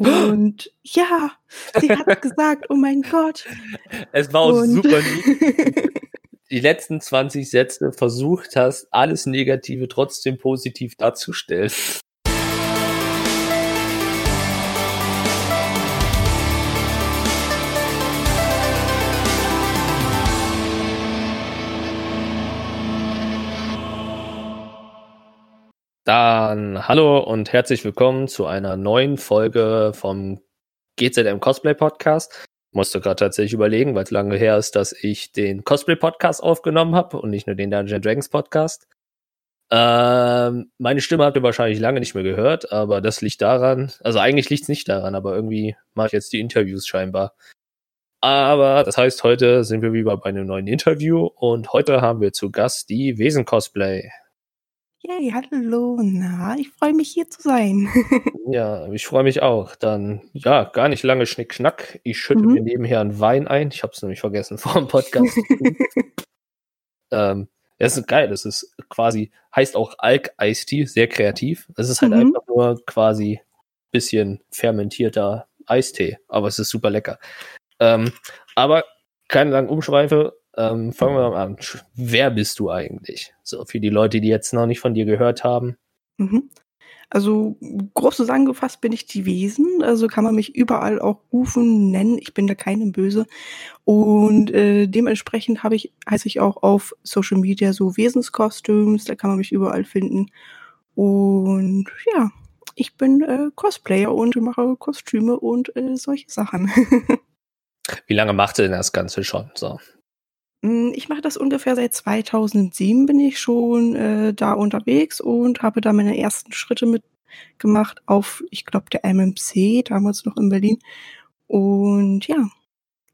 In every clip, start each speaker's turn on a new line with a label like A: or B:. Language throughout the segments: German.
A: Und ja, sie hat gesagt, oh mein Gott.
B: Es war auch super lieb. Die letzten 20 Sätze versucht hast, alles Negative trotzdem positiv darzustellen. Dann hallo und herzlich willkommen zu einer neuen Folge vom GZM Cosplay Podcast. Musste gerade tatsächlich überlegen, weil es lange her ist, dass ich den Cosplay Podcast aufgenommen habe und nicht nur den Dungeon Dragons Podcast. Ähm, meine Stimme habt ihr wahrscheinlich lange nicht mehr gehört, aber das liegt daran, also eigentlich liegt es nicht daran, aber irgendwie mache ich jetzt die Interviews scheinbar. Aber das heißt, heute sind wir wieder bei einem neuen Interview und heute haben wir zu Gast die Wesen Cosplay.
A: Yay, hallo. Na, ich freue mich hier zu sein.
B: ja, ich freue mich auch. Dann, ja, gar nicht lange Schnick-Schnack. Ich schütte mhm. mir nebenher einen Wein ein. Ich habe es nämlich vergessen vor dem Podcast. ähm, das ist geil. Das ist quasi, heißt auch Alk Ice Tea, sehr kreativ. Es ist halt mhm. einfach nur quasi bisschen fermentierter Eistee, aber es ist super lecker. Ähm, aber keine langen Umschweife. Ähm, fangen wir mal an. Wer bist du eigentlich? So, für die Leute, die jetzt noch nicht von dir gehört haben.
A: Mhm. Also, grob zusammengefasst bin ich die Wesen. Also kann man mich überall auch rufen, nennen. Ich bin da keinem böse. Und äh, dementsprechend habe ich, heiße ich auch auf Social Media so Wesenskostüms. Da kann man mich überall finden. Und ja, ich bin äh, Cosplayer und mache Kostüme und äh, solche Sachen.
B: Wie lange macht ihr denn das Ganze schon? So.
A: Hm, ich mache das ungefähr seit 2007 bin ich schon äh, da unterwegs und habe da meine ersten Schritte mitgemacht auf, ich glaube, der MMC, damals noch in Berlin. Und ja,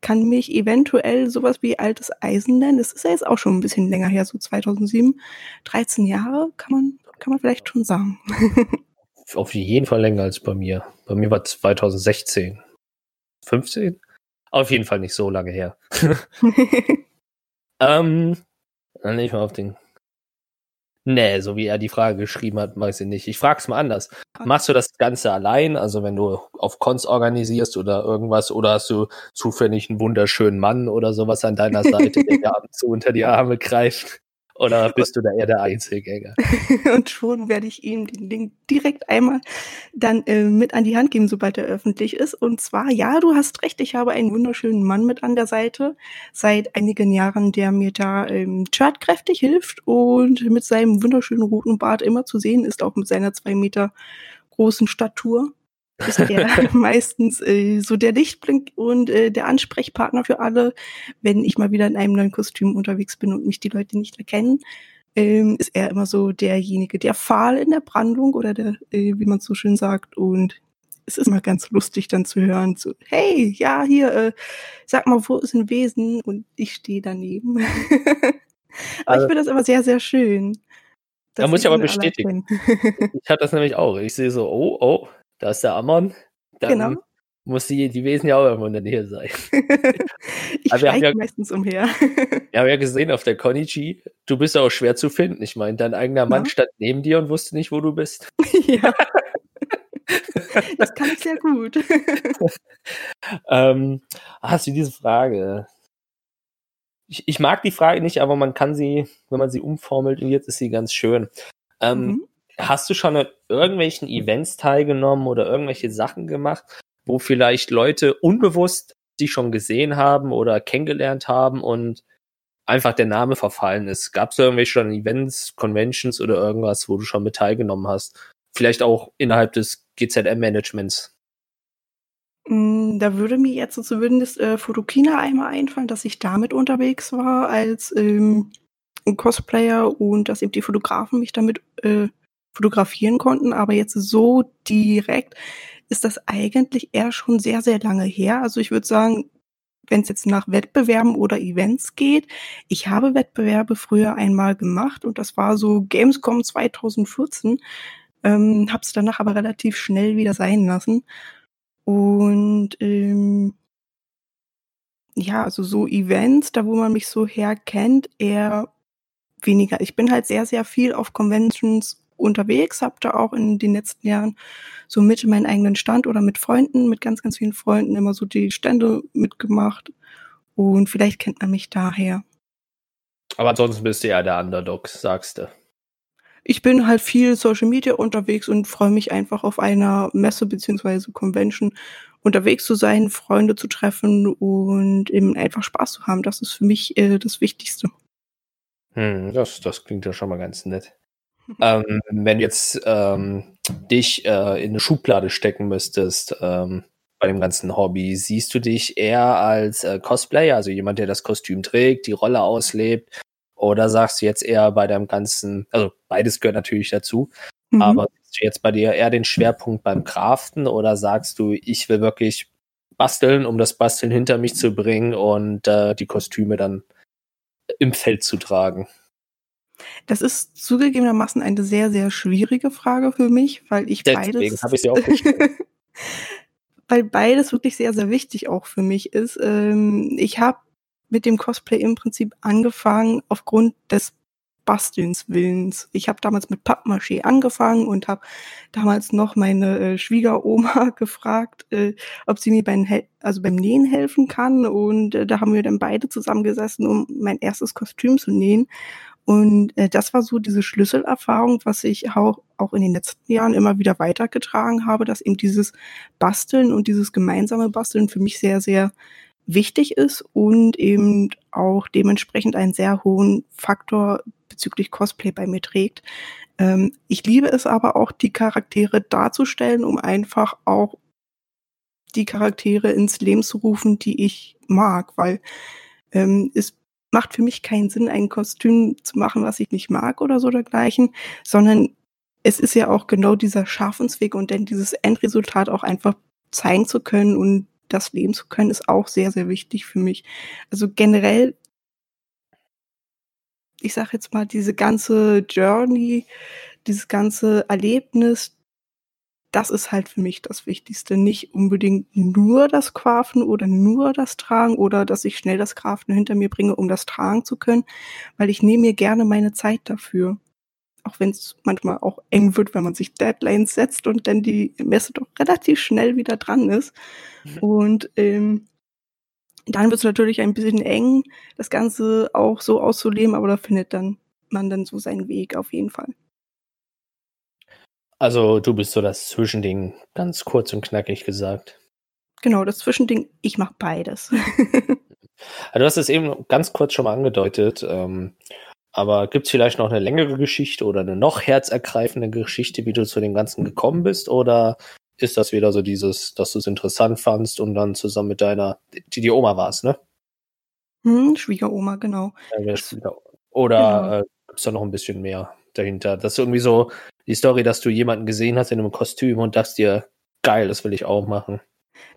A: kann mich eventuell sowas wie altes Eisen nennen. Das ist ja jetzt auch schon ein bisschen länger her, so 2007. 13 Jahre kann man, kann man vielleicht schon sagen.
B: Auf jeden Fall länger als bei mir. Bei mir war 2016. 15? Auf jeden Fall nicht so lange her. Ähm, dann nehme ich mal auf den. Nee, so wie er die Frage geschrieben hat, weiß ich nicht. Ich frag's mal anders. Machst du das Ganze allein, also wenn du auf Cons organisierst oder irgendwas, oder hast du zufällig einen wunderschönen Mann oder sowas an deiner Seite, der dir ab und zu unter die Arme greift? Oder bist du da eher der Einzelgänger?
A: und schon werde ich ihm den Link direkt einmal dann äh, mit an die Hand geben, sobald er öffentlich ist. Und zwar, ja, du hast recht, ich habe einen wunderschönen Mann mit an der Seite seit einigen Jahren, der mir da ähm, chartkräftig hilft und mit seinem wunderschönen roten Bart immer zu sehen ist, auch mit seiner zwei Meter großen Statur ist er meistens äh, so der Lichtblick und äh, der Ansprechpartner für alle, wenn ich mal wieder in einem neuen Kostüm unterwegs bin und mich die Leute nicht erkennen. Ähm, ist er immer so derjenige, der Pfahl in der Brandung oder der, äh, wie man so schön sagt. Und es ist immer ganz lustig dann zu hören, so, hey, ja, hier, äh, sag mal, wo ist ein Wesen? Und ich stehe daneben. aber also, ich finde das immer sehr, sehr schön.
B: Da muss ich aber bestätigen. ich habe das nämlich auch. Ich sehe so, oh, oh, da ist der Ammon. Dann genau. muss die, die Wesen ja auch irgendwo in der Nähe sein.
A: ich Aber ja, meistens umher.
B: wir haben ja gesehen auf der Konichi, du bist ja auch schwer zu finden. Ich meine, dein eigener Mann ja. stand neben dir und wusste nicht, wo du bist. ja.
A: Das kann ich sehr gut.
B: ähm, hast du diese Frage? Ich, ich, mag die Frage nicht, aber man kann sie, wenn man sie umformelt, und jetzt ist sie ganz schön. Ähm, mhm. Hast du schon an irgendwelchen Events teilgenommen oder irgendwelche Sachen gemacht, wo vielleicht Leute unbewusst dich schon gesehen haben oder kennengelernt haben und einfach der Name verfallen ist? Gab es irgendwelche schon Events, Conventions oder irgendwas, wo du schon mit teilgenommen hast? Vielleicht auch innerhalb des GZM-Managements?
A: Mm, da würde mir jetzt so zumindest äh, Fotokina einmal einfallen, dass ich damit unterwegs war als ähm, Cosplayer und dass eben die Fotografen mich damit äh, fotografieren konnten, aber jetzt so direkt ist das eigentlich eher schon sehr, sehr lange her. Also ich würde sagen, wenn es jetzt nach Wettbewerben oder Events geht, ich habe Wettbewerbe früher einmal gemacht und das war so Gamescom 2014, ähm, habe es danach aber relativ schnell wieder sein lassen. Und ähm, ja, also so Events, da wo man mich so herkennt, eher weniger. Ich bin halt sehr, sehr viel auf Conventions unterwegs, habe da auch in den letzten Jahren so mit meinen eigenen Stand oder mit Freunden, mit ganz, ganz vielen Freunden immer so die Stände mitgemacht. Und vielleicht kennt man mich daher.
B: Aber ansonsten bist du ja der Underdog, sagst du.
A: Ich bin halt viel Social Media unterwegs und freue mich einfach auf einer Messe beziehungsweise Convention unterwegs zu sein, Freunde zu treffen und eben einfach Spaß zu haben. Das ist für mich äh, das Wichtigste.
B: Hm, das, das klingt ja schon mal ganz nett. Ähm, wenn du jetzt ähm, dich äh, in eine Schublade stecken müsstest ähm, bei dem ganzen Hobby, siehst du dich eher als äh, Cosplayer, also jemand, der das Kostüm trägt, die Rolle auslebt, oder sagst du jetzt eher bei deinem ganzen, also beides gehört natürlich dazu, mhm. aber siehst du jetzt bei dir eher den Schwerpunkt beim Craften oder sagst du, ich will wirklich basteln, um das Basteln hinter mich zu bringen und äh, die Kostüme dann im Feld zu tragen?
A: Das ist zugegebenermaßen eine sehr, sehr schwierige Frage für mich, weil ich
B: Deswegen
A: beides.
B: habe ich sie auch
A: weil beides wirklich sehr, sehr wichtig auch für mich ist. Ähm, ich habe mit dem Cosplay im Prinzip angefangen aufgrund des Bastelns Willens. Ich habe damals mit Pappmaché angefangen und habe damals noch meine äh, Schwiegeroma gefragt, äh, ob sie mir beim, Hel also beim Nähen helfen kann. Und äh, da haben wir dann beide zusammengesessen, um mein erstes Kostüm zu nähen. Und äh, das war so diese Schlüsselerfahrung, was ich auch, auch in den letzten Jahren immer wieder weitergetragen habe, dass eben dieses Basteln und dieses gemeinsame Basteln für mich sehr, sehr wichtig ist und eben auch dementsprechend einen sehr hohen Faktor bezüglich Cosplay bei mir trägt. Ähm, ich liebe es aber auch, die Charaktere darzustellen, um einfach auch die Charaktere ins Leben zu rufen, die ich mag, weil ähm, es macht für mich keinen Sinn, ein Kostüm zu machen, was ich nicht mag oder so dergleichen, sondern es ist ja auch genau dieser Schaffensweg und dann dieses Endresultat auch einfach zeigen zu können und das leben zu können, ist auch sehr, sehr wichtig für mich. Also generell, ich sage jetzt mal, diese ganze Journey, dieses ganze Erlebnis, das ist halt für mich das Wichtigste. Nicht unbedingt nur das Craften oder nur das Tragen oder dass ich schnell das Craften hinter mir bringe, um das tragen zu können, weil ich nehme mir gerne meine Zeit dafür. Auch wenn es manchmal auch eng wird, wenn man sich Deadlines setzt und dann die Messe doch relativ schnell wieder dran ist. Mhm. Und ähm, dann wird es natürlich ein bisschen eng, das Ganze auch so auszuleben, aber da findet dann man dann so seinen Weg auf jeden Fall.
B: Also du bist so das Zwischending, ganz kurz und knackig gesagt.
A: Genau, das Zwischending, ich mache beides.
B: du hast es eben ganz kurz schon mal angedeutet, ähm, aber gibt es vielleicht noch eine längere Geschichte oder eine noch herzergreifende Geschichte, wie du zu dem Ganzen gekommen bist? Oder ist das wieder so dieses, dass du es interessant fandst und dann zusammen mit deiner, die die Oma warst, ne?
A: Hm, Schwiegeroma, genau.
B: Ja, Oder genau. äh, gibt es da noch ein bisschen mehr dahinter? Das ist irgendwie so die Story, dass du jemanden gesehen hast in einem Kostüm und dachtest dir, geil, das will ich auch machen.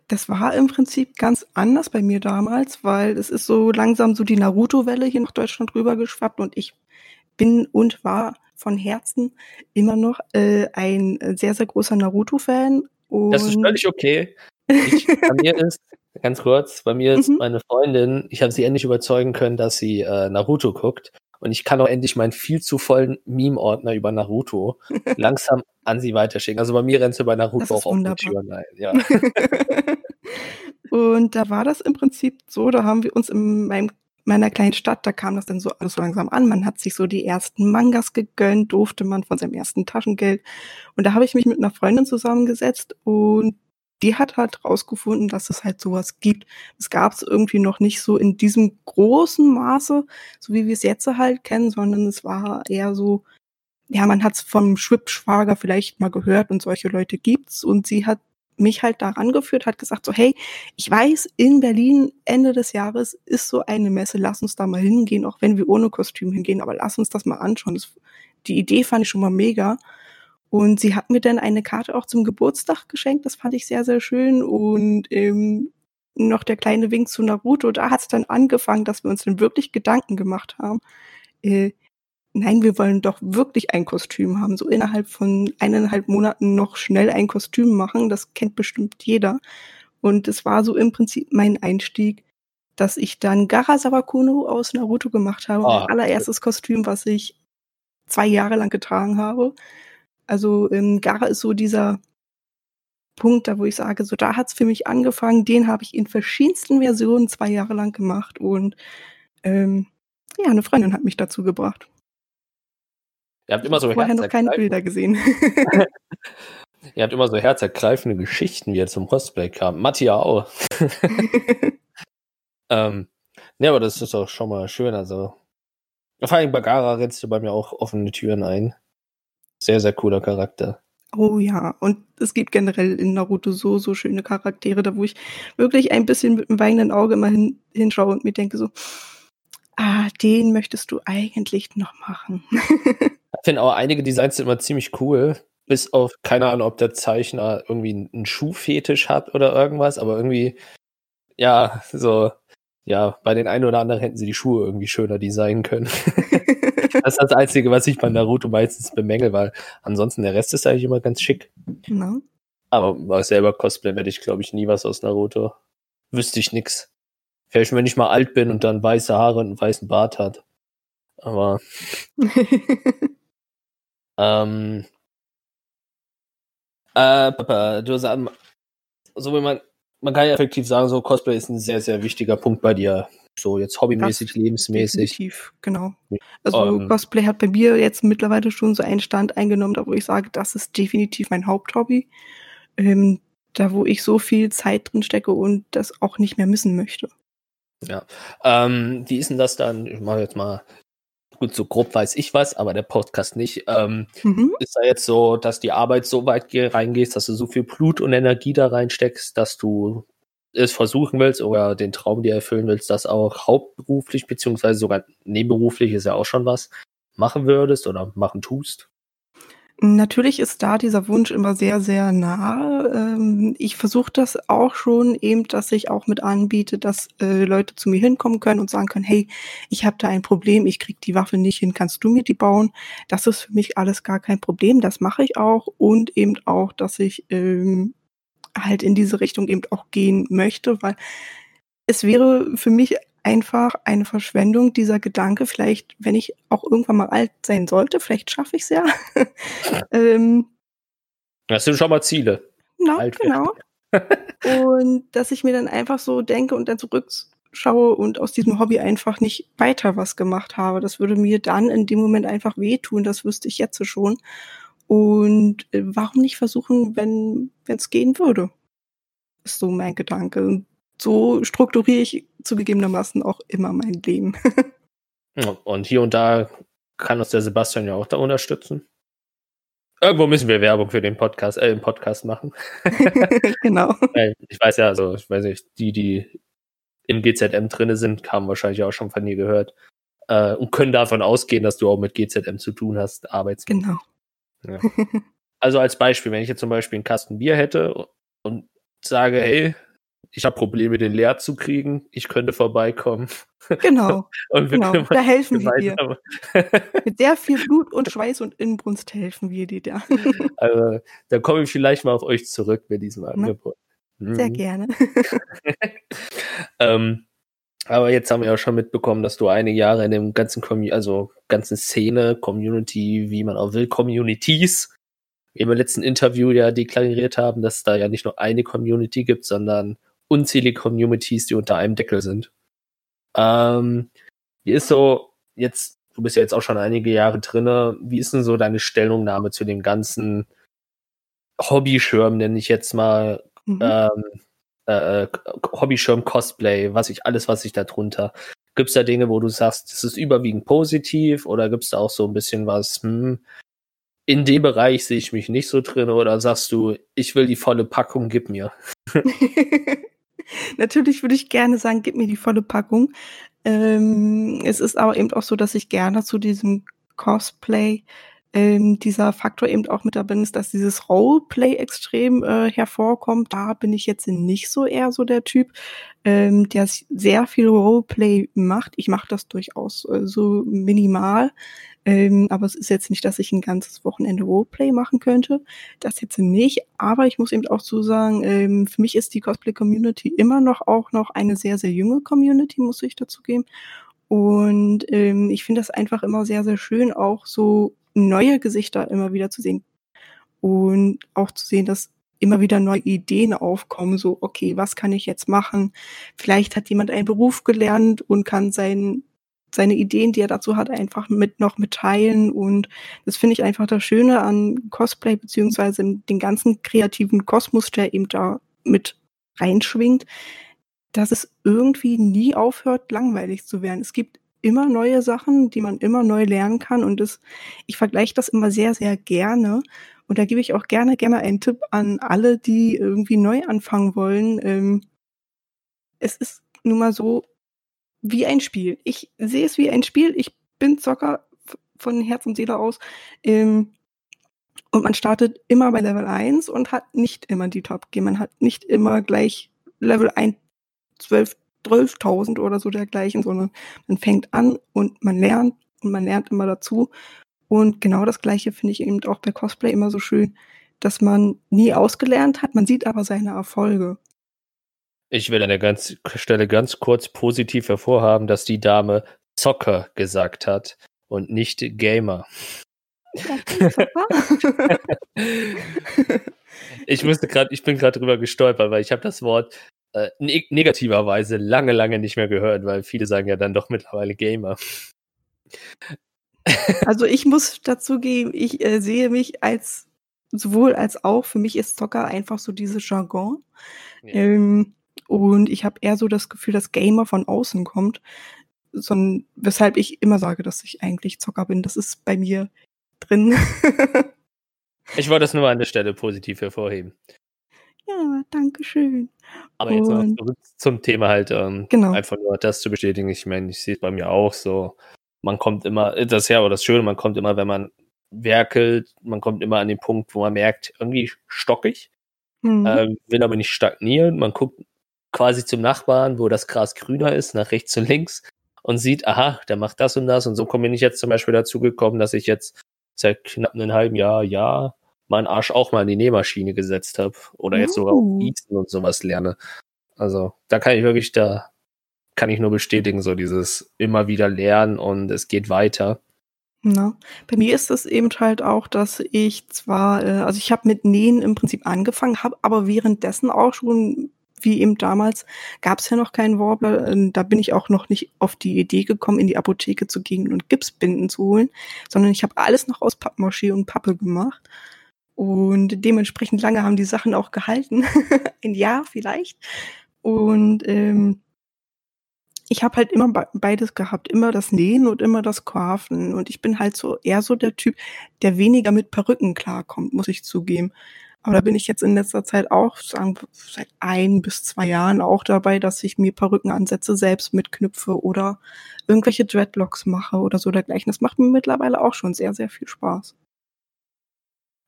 A: Das war im Prinzip ganz anders bei mir damals, weil es ist so langsam so die Naruto-Welle hier nach Deutschland rübergeschwappt und ich bin und war von Herzen immer noch äh, ein sehr, sehr großer Naruto-Fan.
B: Das ist völlig okay. Ich, bei mir ist, ganz kurz, bei mir ist mhm. meine Freundin, ich habe sie endlich überzeugen können, dass sie äh, Naruto guckt. Und ich kann auch endlich meinen viel zu vollen Meme-Ordner über Naruto langsam an sie weiterschicken. Also bei mir rennt sie bei Naruto auch wunderbar. auf die Türen ein. Ja.
A: und da war das im Prinzip so, da haben wir uns in meinem meiner kleinen Stadt, da kam das dann so alles so langsam an. Man hat sich so die ersten Mangas gegönnt, durfte man von seinem ersten Taschengeld. Und da habe ich mich mit einer Freundin zusammengesetzt und die hat halt rausgefunden, dass es halt sowas gibt. Es gab es irgendwie noch nicht so in diesem großen Maße, so wie wir es jetzt halt kennen, sondern es war eher so, ja, man hat es vom Schwibschwager vielleicht mal gehört und solche Leute gibt's und sie hat mich halt daran geführt, hat gesagt so, hey, ich weiß, in Berlin Ende des Jahres ist so eine Messe, lass uns da mal hingehen, auch wenn wir ohne Kostüm hingehen, aber lass uns das mal anschauen. Das, die Idee fand ich schon mal mega. Und sie hat mir dann eine Karte auch zum Geburtstag geschenkt, das fand ich sehr, sehr schön. Und ähm, noch der kleine Wink zu Naruto, da hat es dann angefangen, dass wir uns dann wirklich Gedanken gemacht haben. Äh, nein, wir wollen doch wirklich ein Kostüm haben, so innerhalb von eineinhalb Monaten noch schnell ein Kostüm machen, das kennt bestimmt jeder. Und es war so im Prinzip mein Einstieg, dass ich dann Gara Sawakuno aus Naruto gemacht habe, oh, mein allererstes Kostüm, was ich zwei Jahre lang getragen habe. Also ähm, Gara ist so dieser Punkt, da wo ich sage, so da hat's für mich angefangen. Den habe ich in verschiedensten Versionen zwei Jahre lang gemacht und ähm, ja, eine Freundin hat mich dazu gebracht.
B: Ihr habt immer so
A: Vorher noch keine Bilder gesehen.
B: Ihr habt immer so herzergreifende Geschichten, wie er zum Cosplay kam. Mattia auch. ähm, ja, aber das ist doch schon mal schön. Also, vor allem Bagara rennst du bei mir auch offene Türen ein. Sehr, sehr cooler Charakter.
A: Oh ja, und es gibt generell in Naruto so, so schöne Charaktere, da wo ich wirklich ein bisschen mit einem weinenden Auge immer hin, hinschaue und mir denke so, ah, den möchtest du eigentlich noch machen.
B: ich finde auch einige Designs sind immer ziemlich cool, bis auf, keine Ahnung, ob der Zeichner irgendwie einen Schuhfetisch hat oder irgendwas, aber irgendwie, ja, so, ja, bei den einen oder anderen hätten sie die Schuhe irgendwie schöner designen können. das ist das Einzige, was ich bei Naruto meistens bemängel, weil ansonsten der Rest ist eigentlich immer ganz schick.
A: No.
B: Aber selber Cosplay werde ich, glaube ich, nie was aus Naruto. Wüsste ich nix. Vielleicht, wenn ich mal alt bin und dann weiße Haare und einen weißen Bart hat. Aber. ähm. Äh, Papa, du sagst, so wie man, man kann ja effektiv sagen, so Cosplay ist ein sehr, sehr wichtiger Punkt bei dir. So jetzt hobbymäßig, das lebensmäßig.
A: Definitiv, genau. Also um, ähm. Cosplay hat bei mir jetzt mittlerweile schon so einen Stand eingenommen, da wo ich sage, das ist definitiv mein Haupthobby. Ähm, da wo ich so viel Zeit drin stecke und das auch nicht mehr missen möchte.
B: Ja. Ähm, wie ist denn das dann? Ich mache jetzt mal gut, so grob weiß ich was, aber der Podcast nicht. Ähm, mhm. Ist da jetzt so, dass die Arbeit so weit reingehst, dass du so viel Blut und Energie da reinsteckst, dass du es versuchen willst oder den Traum dir erfüllen willst, das auch hauptberuflich beziehungsweise sogar nebenberuflich ist ja auch schon was machen würdest oder machen tust?
A: Natürlich ist da dieser Wunsch immer sehr, sehr nah. Ähm, ich versuche das auch schon eben, dass ich auch mit anbiete, dass äh, Leute zu mir hinkommen können und sagen können, hey, ich habe da ein Problem, ich krieg die Waffe nicht hin, kannst du mir die bauen? Das ist für mich alles gar kein Problem, das mache ich auch und eben auch, dass ich ähm, halt in diese Richtung eben auch gehen möchte, weil es wäre für mich einfach eine Verschwendung, dieser Gedanke, vielleicht, wenn ich auch irgendwann mal alt sein sollte, vielleicht schaffe ich es ja.
B: ähm, das sind schon mal Ziele.
A: Na, alt genau. und dass ich mir dann einfach so denke und dann zurückschaue und aus diesem Hobby einfach nicht weiter was gemacht habe. Das würde mir dann in dem Moment einfach wehtun, das wüsste ich jetzt schon. Und äh, warum nicht versuchen, wenn es gehen würde? Ist so mein Gedanke so strukturiere ich zugegebenermaßen auch immer mein Leben.
B: und hier und da kann uns der Sebastian ja auch da unterstützen. Irgendwo müssen wir Werbung für den Podcast, äh, im Podcast machen.
A: genau.
B: Ich weiß ja, also, ich weiß nicht, die, die im GZM drinne sind, haben wahrscheinlich auch schon von dir gehört. Äh, und können davon ausgehen, dass du auch mit GZM zu tun hast, arbeits.
A: Genau.
B: Ja. Also als Beispiel, wenn ich jetzt zum Beispiel einen Kasten Bier hätte und sage, hey, ich habe Probleme, den leer zu kriegen. Ich könnte vorbeikommen.
A: Genau. und genau. Da helfen wir dir. Mit sehr viel Blut und Schweiß und Inbrunst helfen wir dir da.
B: also, da komme ich vielleicht mal auf euch zurück mit diesem Angebot.
A: Sehr mhm. gerne.
B: ähm, aber jetzt haben wir ja schon mitbekommen, dass du einige Jahre in dem ganzen Community, also ganzen Szene, Community, wie man auch will, Communities, im letzten Interview ja deklariert haben, dass es da ja nicht nur eine Community gibt, sondern unzählige Communities, die unter einem Deckel sind. Ähm, wie ist so jetzt, du bist ja jetzt auch schon einige Jahre drinne, wie ist denn so deine Stellungnahme zu dem ganzen Hobbyschirm, nenne ich jetzt mal, mhm. ähm, äh, äh Hobbyschirm Cosplay, was ich, alles, was ich da drunter. Gibt es da Dinge, wo du sagst, das ist überwiegend positiv oder gibt es da auch so ein bisschen was, hm, in dem Bereich sehe ich mich nicht so drin oder sagst du, ich will die volle Packung, gib mir?
A: Natürlich würde ich gerne sagen, gib mir die volle Packung. Ähm, es ist aber eben auch so, dass ich gerne zu diesem Cosplay ähm, dieser Faktor eben auch mit dabei ist, dass dieses Roleplay extrem äh, hervorkommt. Da bin ich jetzt nicht so eher so der Typ, ähm, der sehr viel Roleplay macht. Ich mache das durchaus äh, so minimal. Ähm, aber es ist jetzt nicht, dass ich ein ganzes Wochenende Roleplay machen könnte. Das jetzt nicht. Aber ich muss eben auch so sagen, ähm, für mich ist die Cosplay-Community immer noch auch noch eine sehr, sehr junge Community, muss ich dazu geben. Und ähm, ich finde das einfach immer sehr, sehr schön, auch so neue Gesichter immer wieder zu sehen. und auch zu sehen, dass immer wieder neue Ideen aufkommen, so, okay, was kann ich jetzt machen? Vielleicht hat jemand einen Beruf gelernt und kann sein, seine Ideen, die er dazu hat, einfach mit noch mitteilen. Und das finde ich einfach das Schöne an Cosplay, beziehungsweise den ganzen kreativen Kosmos, der eben da mit reinschwingt, dass es irgendwie nie aufhört, langweilig zu werden. Es gibt immer neue Sachen, die man immer neu lernen kann. Und das, ich vergleiche das immer sehr, sehr gerne. Und da gebe ich auch gerne, gerne einen Tipp an alle, die irgendwie neu anfangen wollen. Ähm, es ist nun mal so wie ein Spiel. Ich sehe es wie ein Spiel. Ich bin Zocker von Herz und Seele aus. Ähm, und man startet immer bei Level 1 und hat nicht immer die Top-G. Man hat nicht immer gleich Level 1, 12, 12.000 oder so dergleichen, sondern man fängt an und man lernt und man lernt immer dazu. Und genau das Gleiche finde ich eben auch bei Cosplay immer so schön, dass man nie ausgelernt hat, man sieht aber seine Erfolge.
B: Ich will an der ganz Stelle ganz kurz positiv hervorhaben, dass die Dame Zocker gesagt hat und nicht Gamer. ich musste gerade, ich bin gerade drüber gestolpert, weil ich habe das Wort äh, ne negativerweise lange, lange nicht mehr gehört, weil viele sagen ja dann doch mittlerweile Gamer.
A: Also ich muss dazugeben, ich äh, sehe mich als sowohl als auch, für mich ist Zocker einfach so dieses Jargon. Ja. Ähm, und ich habe eher so das Gefühl, dass Gamer von außen kommt. Sondern, weshalb ich immer sage, dass ich eigentlich Zocker bin. Das ist bei mir drin.
B: ich wollte das nur an der Stelle positiv hervorheben.
A: Ja, danke schön.
B: Aber jetzt noch zurück zum Thema halt, ähm, genau. einfach nur das zu bestätigen. Ich meine, ich sehe es bei mir auch so. Man kommt immer, das ist ja aber das Schöne, man kommt immer, wenn man werkelt, man kommt immer an den Punkt, wo man merkt, irgendwie stockig, mhm. ähm, will aber nicht stagnieren. Man guckt quasi zum Nachbarn, wo das Gras grüner ist, nach rechts und links und sieht, aha, der macht das und das. Und so bin ich jetzt zum Beispiel dazu gekommen, dass ich jetzt seit knapp einem halben Jahr, ja, meinen Arsch auch mal in die Nähmaschine gesetzt habe oder jetzt sogar auch uh. Gießen und sowas lerne. Also da kann ich wirklich, da kann ich nur bestätigen, so dieses immer wieder lernen und es geht weiter.
A: Na, bei mir ist es eben halt auch, dass ich zwar, äh, also ich habe mit Nähen im Prinzip angefangen, habe aber währenddessen auch schon, wie eben damals, gab es ja noch keinen Warbler. Äh, da bin ich auch noch nicht auf die Idee gekommen, in die Apotheke zu gehen und Gipsbinden zu holen, sondern ich habe alles noch aus Pappmaché und Pappe gemacht. Und dementsprechend lange haben die Sachen auch gehalten. Ein Jahr vielleicht. Und ähm, ich habe halt immer beides gehabt, immer das Nähen und immer das Coiffen. Und ich bin halt so eher so der Typ, der weniger mit Perücken klarkommt, muss ich zugeben. Aber da bin ich jetzt in letzter Zeit auch, sagen seit ein bis zwei Jahren auch dabei, dass ich mir Perücken ansetze, selbst mitknüpfe oder irgendwelche Dreadlocks mache oder so dergleichen. Das macht mir mittlerweile auch schon sehr, sehr viel Spaß.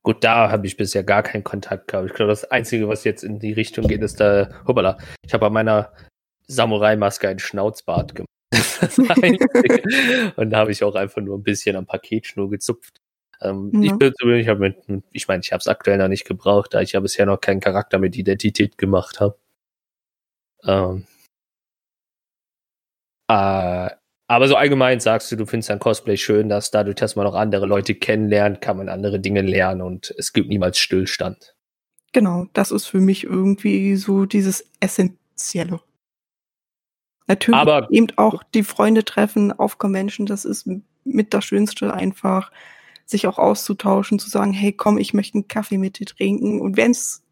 B: Gut, da habe ich bisher gar keinen Kontakt gehabt. Ich glaube, das Einzige, was jetzt in die Richtung geht, ist da, hoppala, ich habe bei meiner Samurai-Maske einen Schnauzbart gemacht. Und da habe ich auch einfach nur ein bisschen am Paketschnur gezupft. Ähm, ja. Ich bin ich habe mit, ich meine, ich habe es aktuell noch nicht gebraucht, da ich ja bisher noch keinen Charakter mit Identität gemacht habe. Ähm, äh, aber so allgemein sagst du, du findest ein Cosplay schön, dass dadurch, dass man auch andere Leute kennenlernt, kann man andere Dinge lernen und es gibt niemals Stillstand.
A: Genau, das ist für mich irgendwie so dieses Essentielle. Natürlich aber, eben auch die Freunde treffen auf Convention, das ist mit das Schönste einfach, sich auch auszutauschen, zu sagen, hey komm, ich möchte einen Kaffee mit dir trinken. Und wenn es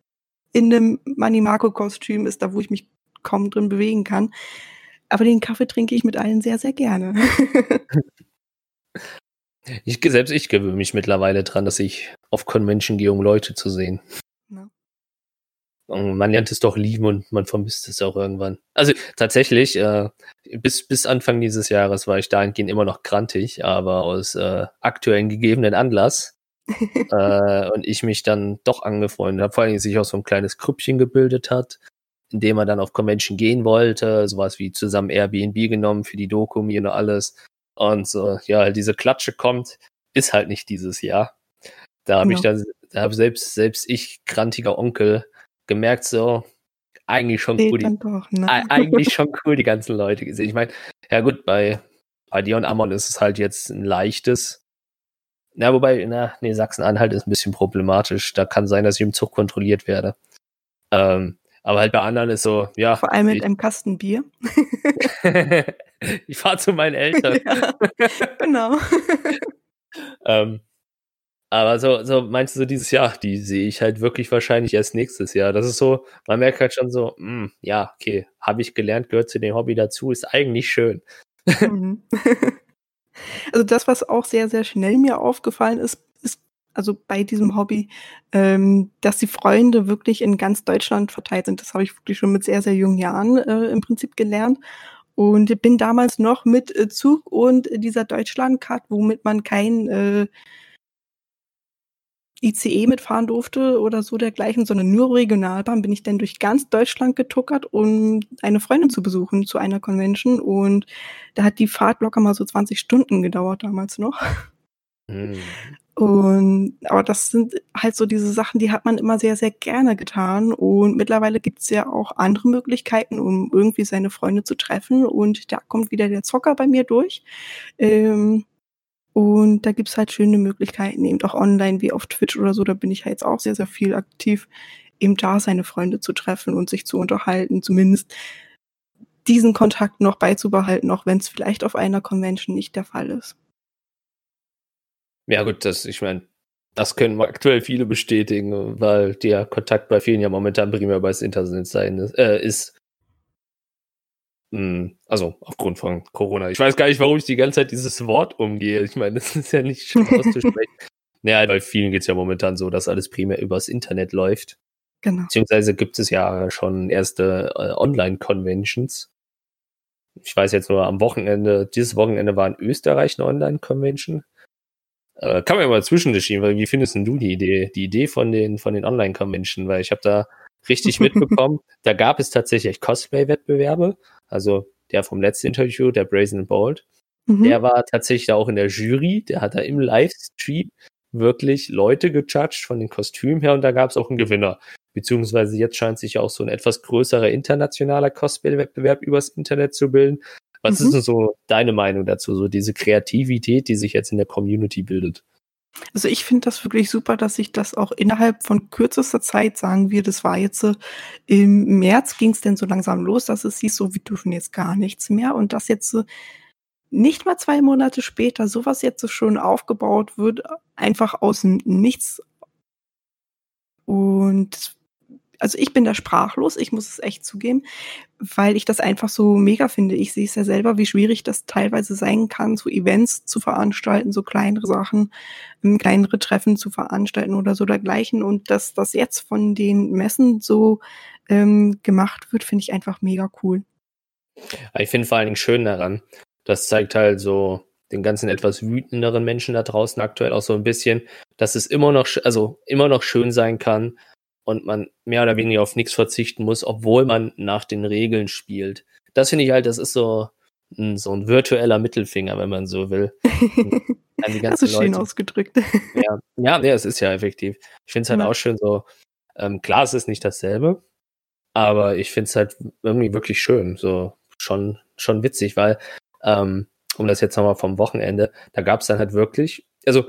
A: in einem Manimarco-Kostüm ist, da wo ich mich kaum drin bewegen kann, aber den Kaffee trinke ich mit allen sehr, sehr gerne.
B: ich, selbst ich gewöhne mich mittlerweile dran, dass ich auf Convention gehe, um Leute zu sehen. Ja. man lernt es doch lieben und man vermisst es auch irgendwann. Also tatsächlich, äh, bis, bis Anfang dieses Jahres war ich dahingehend immer noch grantig, aber aus äh, aktuellen gegebenen Anlass äh, und ich mich dann doch angefreundet habe, vor allem sich auch so ein kleines Krüppchen gebildet hat, in dem er dann auf Convention gehen wollte, sowas wie zusammen Airbnb genommen für die Doku, und alles. Und so, ja, diese Klatsche kommt, ist halt nicht dieses Jahr. Da habe ja. ich dann, da habe selbst, selbst ich, grantiger Onkel, gemerkt, so, eigentlich schon cool, die, doch, ne? eigentlich schon cool, die ganzen Leute gesehen. Ich meine, ja gut, bei, bei Dion Amon ist es halt jetzt ein leichtes, na, wobei, na, nee, Sachsen-Anhalt ist ein bisschen problematisch. Da kann sein, dass ich im Zug kontrolliert werde. Ähm, aber halt bei anderen ist so, ja.
A: Vor allem mit ich, einem Kasten Bier.
B: ich fahre zu meinen Eltern. ja,
A: genau.
B: ähm, aber so, so meinst du so dieses Jahr, die sehe ich halt wirklich wahrscheinlich erst nächstes Jahr. Das ist so, man merkt halt schon so, mh, hm, ja, okay, habe ich gelernt, gehört zu dem Hobby dazu, ist eigentlich schön. Mhm.
A: also das, was auch sehr, sehr schnell mir aufgefallen ist, ist also bei diesem Hobby, ähm, dass die Freunde wirklich in ganz Deutschland verteilt sind. Das habe ich wirklich schon mit sehr, sehr jungen Jahren äh, im Prinzip gelernt. Und bin damals noch mit äh, Zug und dieser Deutschlandcard, womit man kein äh, ICE mitfahren durfte oder so dergleichen, sondern nur Regionalbahn, bin ich dann durch ganz Deutschland getuckert, um eine Freundin zu besuchen zu einer Convention. Und da hat die Fahrt locker mal so 20 Stunden gedauert damals noch. Mhm. Und aber das sind halt so diese Sachen, die hat man immer sehr, sehr gerne getan. Und mittlerweile gibt's ja auch andere Möglichkeiten, um irgendwie seine Freunde zu treffen. Und da kommt wieder der Zocker bei mir durch. Ähm, und da gibt's halt schöne Möglichkeiten, eben auch online wie auf Twitch oder so. Da bin ich halt jetzt auch sehr, sehr viel aktiv, eben da seine Freunde zu treffen und sich zu unterhalten, zumindest diesen Kontakt noch beizubehalten, auch wenn es vielleicht auf einer Convention nicht der Fall ist.
B: Ja, gut, das, ich meine, das können aktuell viele bestätigen, weil der Kontakt bei vielen ja momentan primär über das Internet sein äh, ist. Hm, also aufgrund von Corona. Ich weiß gar nicht, warum ich die ganze Zeit dieses Wort umgehe. Ich meine, das ist ja nicht schön auszusprechen. naja, bei vielen geht es ja momentan so, dass alles primär übers Internet läuft. Genau. Beziehungsweise gibt es ja schon erste äh, Online-Conventions. Ich weiß jetzt nur, am Wochenende, dieses Wochenende war in Österreich eine Online-Convention. Äh, kann man ja mal zwischenschieben, weil wie findest denn du die Idee, die Idee von den, von den Online-Convention? Weil ich habe da richtig mitbekommen. Da gab es tatsächlich Cosplay-Wettbewerbe. Also der vom letzten Interview, der Brazen Bold, mhm. der war tatsächlich da auch in der Jury. Der hat da im Livestream wirklich Leute gejudged von den Kostümen her und da gab es auch einen Gewinner. Beziehungsweise jetzt scheint sich ja auch so ein etwas größerer internationaler Cosplay-Wettbewerb übers Internet zu bilden. Was mhm. ist denn so deine Meinung dazu, so diese Kreativität, die sich jetzt in der Community bildet?
A: Also ich finde das wirklich super, dass sich das auch innerhalb von kürzester Zeit, sagen wir, das war jetzt äh, im März ging es denn so langsam los, dass es hieß, so wir dürfen jetzt gar nichts mehr und dass jetzt äh, nicht mal zwei Monate später sowas jetzt so schon aufgebaut wird, einfach aus dem Nichts. Und also ich bin da sprachlos, ich muss es echt zugeben, weil ich das einfach so mega finde. Ich sehe es ja selber, wie schwierig das teilweise sein kann, so Events zu veranstalten, so kleinere Sachen, ähm, kleinere Treffen zu veranstalten oder so dergleichen. Und dass das jetzt von den Messen so ähm, gemacht wird, finde ich einfach mega cool.
B: Ich finde vor allen Dingen schön daran, das zeigt halt so den ganzen etwas wütenderen Menschen da draußen aktuell auch so ein bisschen, dass es immer noch, also immer noch schön sein kann, und man mehr oder weniger auf nichts verzichten muss, obwohl man nach den Regeln spielt. Das finde ich halt, das ist so ein, so ein virtueller Mittelfinger, wenn man so will.
A: das ist schön ausgedrückt.
B: Ja, ja, nee, es ist ja effektiv. Ich finde es halt ja. auch schön so, ähm, klar, es ist nicht dasselbe, aber ich finde es halt irgendwie wirklich schön, so schon, schon witzig, weil, ähm, um das jetzt nochmal vom Wochenende, da gab es dann halt wirklich, also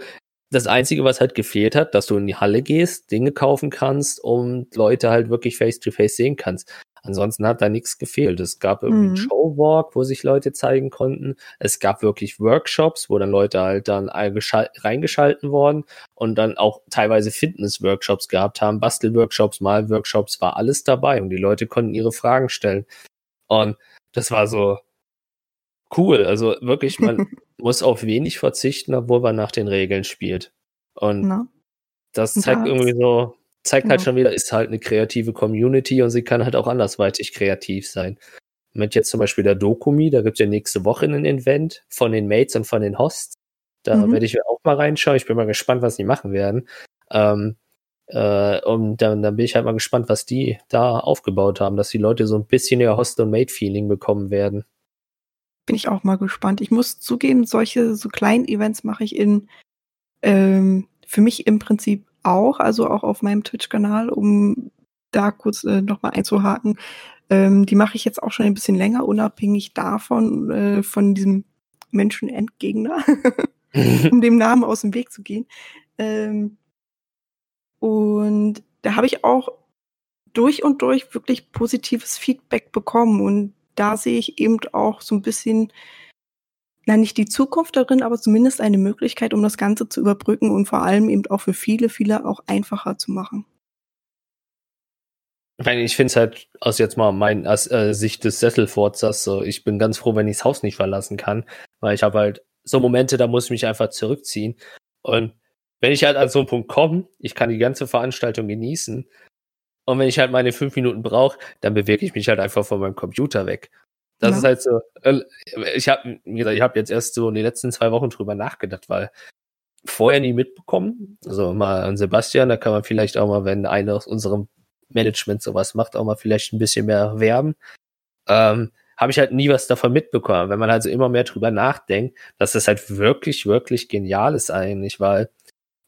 B: das Einzige, was halt gefehlt hat, dass du in die Halle gehst, Dinge kaufen kannst und Leute halt wirklich face-to-face -face sehen kannst. Ansonsten hat da nichts gefehlt. Es gab irgendwie mhm. einen Showwalk, wo sich Leute zeigen konnten. Es gab wirklich Workshops, wo dann Leute halt dann reingeschalten worden und dann auch teilweise Fitness-Workshops gehabt haben, Bastel-Workshops, Mal-Workshops, war alles dabei und die Leute konnten ihre Fragen stellen. Und das war so, cool. Also wirklich, man muss auf wenig verzichten, obwohl man nach den Regeln spielt. Und Na? das zeigt ja, irgendwie so, zeigt halt genau. halt schon wieder, ist halt eine kreative Community und sie kann halt auch andersweitig kreativ sein. Mit jetzt zum Beispiel der Dokumi, da gibt es ja nächste Woche ein Event von den Mates und von den Hosts. Da mhm. werde ich auch mal reinschauen. Ich bin mal gespannt, was die machen werden. Ähm, äh, und dann, dann bin ich halt mal gespannt, was die da aufgebaut haben, dass die Leute so ein bisschen ihr Host- und Mate-Feeling bekommen werden
A: bin ich auch mal gespannt. Ich muss zugeben, solche so kleinen Events mache ich in ähm, für mich im Prinzip auch, also auch auf meinem Twitch-Kanal, um da kurz äh, nochmal einzuhaken. Ähm, die mache ich jetzt auch schon ein bisschen länger, unabhängig davon, äh, von diesem Menschenendgegner. um dem Namen aus dem Weg zu gehen. Ähm, und da habe ich auch durch und durch wirklich positives Feedback bekommen. Und da sehe ich eben auch so ein bisschen, na nicht die Zukunft darin, aber zumindest eine Möglichkeit, um das Ganze zu überbrücken und vor allem eben auch für viele, viele auch einfacher zu machen.
B: Ich finde es halt aus jetzt mal mein aus äh, Sicht des Sesselforzers so, ich bin ganz froh, wenn ich das Haus nicht verlassen kann, weil ich habe halt so Momente, da muss ich mich einfach zurückziehen. Und wenn ich halt an so einen Punkt komme, ich kann die ganze Veranstaltung genießen. Und wenn ich halt meine fünf Minuten brauche, dann bewege ich mich halt einfach von meinem Computer weg. Das ja. ist halt so. Äh, ich habe, wie gesagt, ich habe jetzt erst so in den letzten zwei Wochen drüber nachgedacht, weil vorher nie mitbekommen. Also mal an Sebastian, da kann man vielleicht auch mal, wenn einer aus unserem Management sowas macht, auch mal vielleicht ein bisschen mehr werben. Ähm, habe ich halt nie was davon mitbekommen. Wenn man also immer mehr drüber nachdenkt, dass das halt wirklich, wirklich genial ist eigentlich, weil,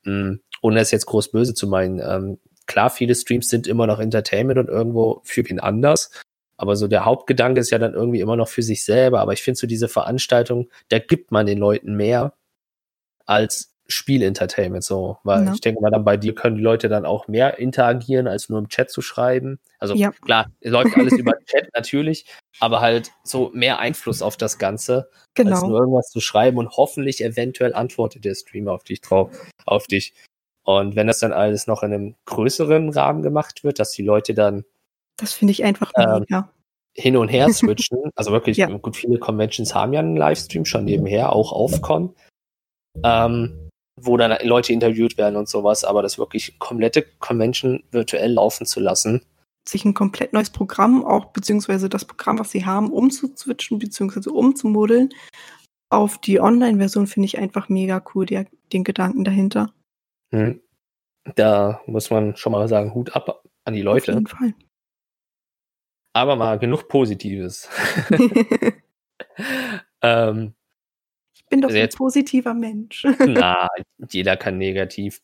B: mh, hm, ohne es jetzt groß böse zu meinen, ähm, klar, viele Streams sind immer noch Entertainment und irgendwo für ihn anders. Aber so der Hauptgedanke ist ja dann irgendwie immer noch für sich selber. Aber ich finde so diese Veranstaltung, da gibt man den Leuten mehr als Spielentertainment so, weil ja. ich denke mal dann bei dir können die Leute dann auch mehr interagieren, als nur im Chat zu schreiben. Also ja. klar, läuft alles über Chat natürlich, aber halt so mehr Einfluss auf das Ganze, genau. als nur irgendwas zu schreiben und hoffentlich eventuell antwortet der Streamer auf dich drauf, auf dich. Und wenn das dann alles noch in einem größeren Rahmen gemacht wird, dass die Leute dann
A: das finde ich einfach ähm, mega.
B: hin und her switchen, also wirklich ja. gut viele Conventions haben ja einen Livestream schon nebenher, auch auf Con. Ähm, wo dann Leute interviewt werden und sowas, aber das wirklich komplette Convention virtuell laufen zu lassen.
A: Sich ein komplett neues Programm, auch beziehungsweise das Programm, was sie haben, umzuzwitschen, beziehungsweise umzumodeln auf die Online-Version, finde ich einfach mega cool, die, den Gedanken dahinter.
B: Hm. Da muss man schon mal sagen, Hut ab an die Leute. Auf jeden Fall. Aber mal genug Positives.
A: ähm, bin doch also ein positiver Mensch.
B: Na, jeder kann negativ.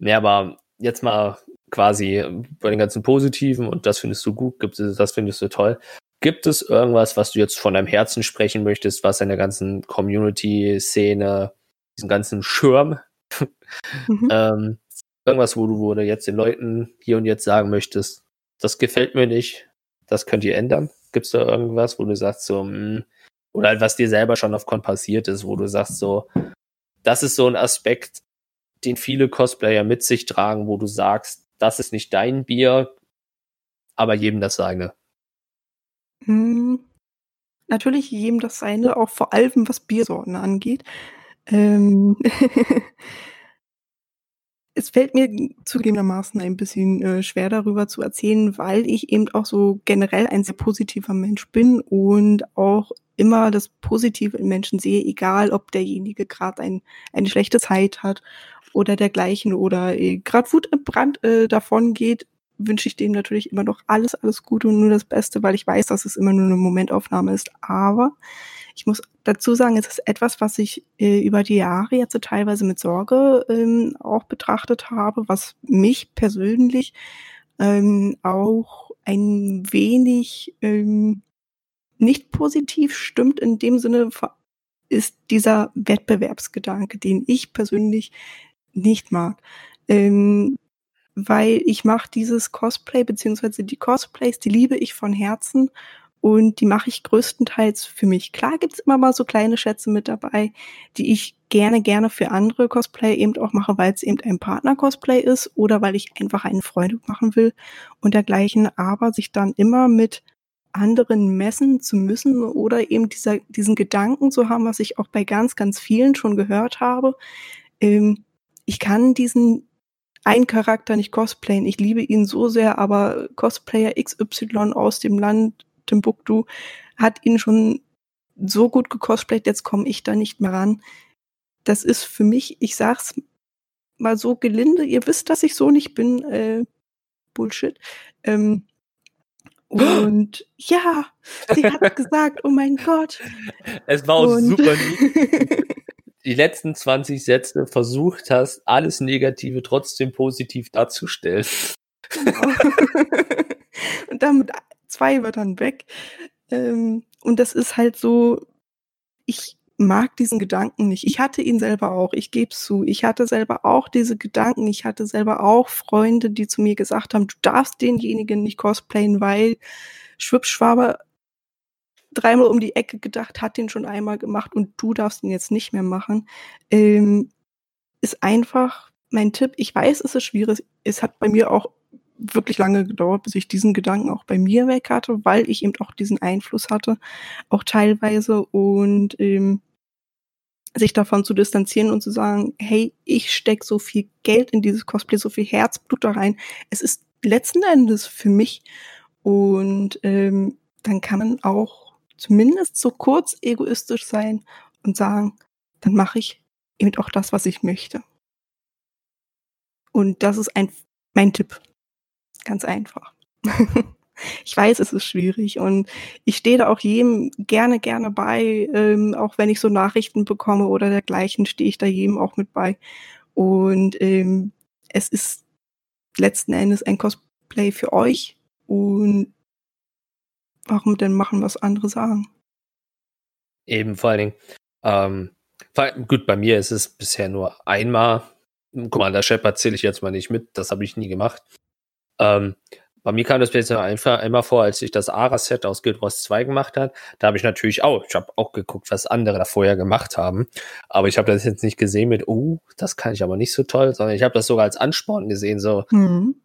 B: Nee, aber jetzt mal quasi bei den ganzen Positiven und das findest du gut, gibt es, das findest du toll. Gibt es irgendwas, was du jetzt von deinem Herzen sprechen möchtest, was in der ganzen Community-Szene, diesen ganzen Schirm, mhm. ähm, irgendwas, wo du, wo du jetzt den Leuten hier und jetzt sagen möchtest, das gefällt mir nicht, das könnt ihr ändern? Gibt es da irgendwas, wo du sagst so, mh, hm, oder halt, was dir selber schon auf Con passiert ist, wo du sagst so, das ist so ein Aspekt, den viele Cosplayer mit sich tragen, wo du sagst, das ist nicht dein Bier, aber jedem das seine.
A: Hm, natürlich jedem das seine, auch vor allem was Biersorten angeht. Ähm es fällt mir zugegebenermaßen ein bisschen äh, schwer darüber zu erzählen, weil ich eben auch so generell ein sehr positiver Mensch bin und auch immer das Positive in Menschen sehe, egal ob derjenige gerade ein, eine schlechte Zeit hat oder dergleichen oder äh, gerade wutentbrannt äh, davon geht, wünsche ich dem natürlich immer noch alles, alles Gute und nur das Beste, weil ich weiß, dass es immer nur eine Momentaufnahme ist. Aber ich muss dazu sagen, es ist etwas, was ich äh, über die Jahre jetzt so teilweise mit Sorge ähm, auch betrachtet habe, was mich persönlich ähm, auch ein wenig ähm, nicht positiv stimmt in dem Sinne, ist dieser Wettbewerbsgedanke, den ich persönlich nicht mag. Ähm, weil ich mache dieses Cosplay, beziehungsweise die Cosplays, die liebe ich von Herzen und die mache ich größtenteils für mich. Klar gibt's immer mal so kleine Schätze mit dabei, die ich gerne, gerne für andere Cosplay eben auch mache, weil es eben ein Partner-Cosplay ist oder weil ich einfach eine Freude machen will und dergleichen, aber sich dann immer mit anderen messen zu müssen oder eben dieser, diesen Gedanken zu haben, was ich auch bei ganz, ganz vielen schon gehört habe. Ähm, ich kann diesen einen Charakter nicht cosplayen. Ich liebe ihn so sehr, aber Cosplayer XY aus dem Land Timbuktu hat ihn schon so gut gecosplayt, jetzt komme ich da nicht mehr ran. Das ist für mich, ich sag's mal so gelinde, ihr wisst, dass ich so nicht bin, äh, Bullshit. Ähm, und ja, sie hat gesagt, oh mein Gott.
B: Es war auch und super Die letzten 20 Sätze versucht hast, alles Negative trotzdem positiv darzustellen. Genau.
A: und damit zwei Wörtern weg. Ähm, und das ist halt so, ich mag diesen Gedanken nicht. Ich hatte ihn selber auch, ich gebe zu. Ich hatte selber auch diese Gedanken. Ich hatte selber auch Freunde, die zu mir gesagt haben, du darfst denjenigen nicht cosplayen, weil Schwibschwaber dreimal um die Ecke gedacht, hat den schon einmal gemacht und du darfst ihn jetzt nicht mehr machen. Ähm, ist einfach mein Tipp. Ich weiß, es ist schwierig. Es hat bei mir auch wirklich lange gedauert, bis ich diesen Gedanken auch bei mir weg hatte, weil ich eben auch diesen Einfluss hatte, auch teilweise und ähm, sich davon zu distanzieren und zu sagen, hey, ich steck so viel Geld in dieses Cosplay, so viel Herzblut da rein. Es ist letzten Endes für mich und ähm, dann kann man auch zumindest so kurz egoistisch sein und sagen, dann mache ich eben auch das, was ich möchte. Und das ist ein, mein Tipp. Ganz einfach. ich weiß, es ist schwierig und ich stehe da auch jedem gerne, gerne bei. Ähm, auch wenn ich so Nachrichten bekomme oder dergleichen, stehe ich da jedem auch mit bei. Und ähm, es ist letzten Endes ein Cosplay für euch und warum denn machen, was andere sagen?
B: Eben, vor allen Dingen, ähm, gut, bei mir ist es bisher nur einmal. Commander Shepard zähle ich jetzt mal nicht mit, das habe ich nie gemacht. Ähm, bei mir kam das bisher einfach immer vor, als ich das Ara-Set aus Guild Wars 2 gemacht habe. Da habe ich natürlich auch, ich habe auch geguckt, was andere da vorher gemacht haben. Aber ich habe das jetzt nicht gesehen mit, oh, das kann ich aber nicht so toll, sondern ich habe das sogar als Ansporn gesehen, so. Mhm.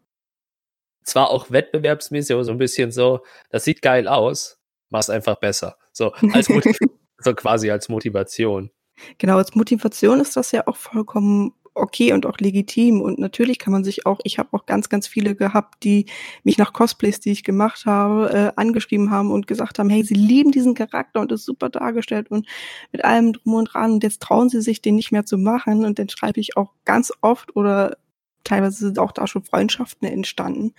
B: Zwar auch wettbewerbsmäßig, aber so ein bisschen so, das sieht geil aus, mach's einfach besser. So, als so quasi als Motivation.
A: Genau, als Motivation ist das ja auch vollkommen okay und auch legitim. Und natürlich kann man sich auch, ich habe auch ganz, ganz viele gehabt, die mich nach Cosplays, die ich gemacht habe, äh, angeschrieben haben und gesagt haben, hey, sie lieben diesen Charakter und ist super dargestellt und mit allem drum und dran und jetzt trauen sie sich, den nicht mehr zu machen. Und dann schreibe ich auch ganz oft oder teilweise sind auch da schon Freundschaften entstanden,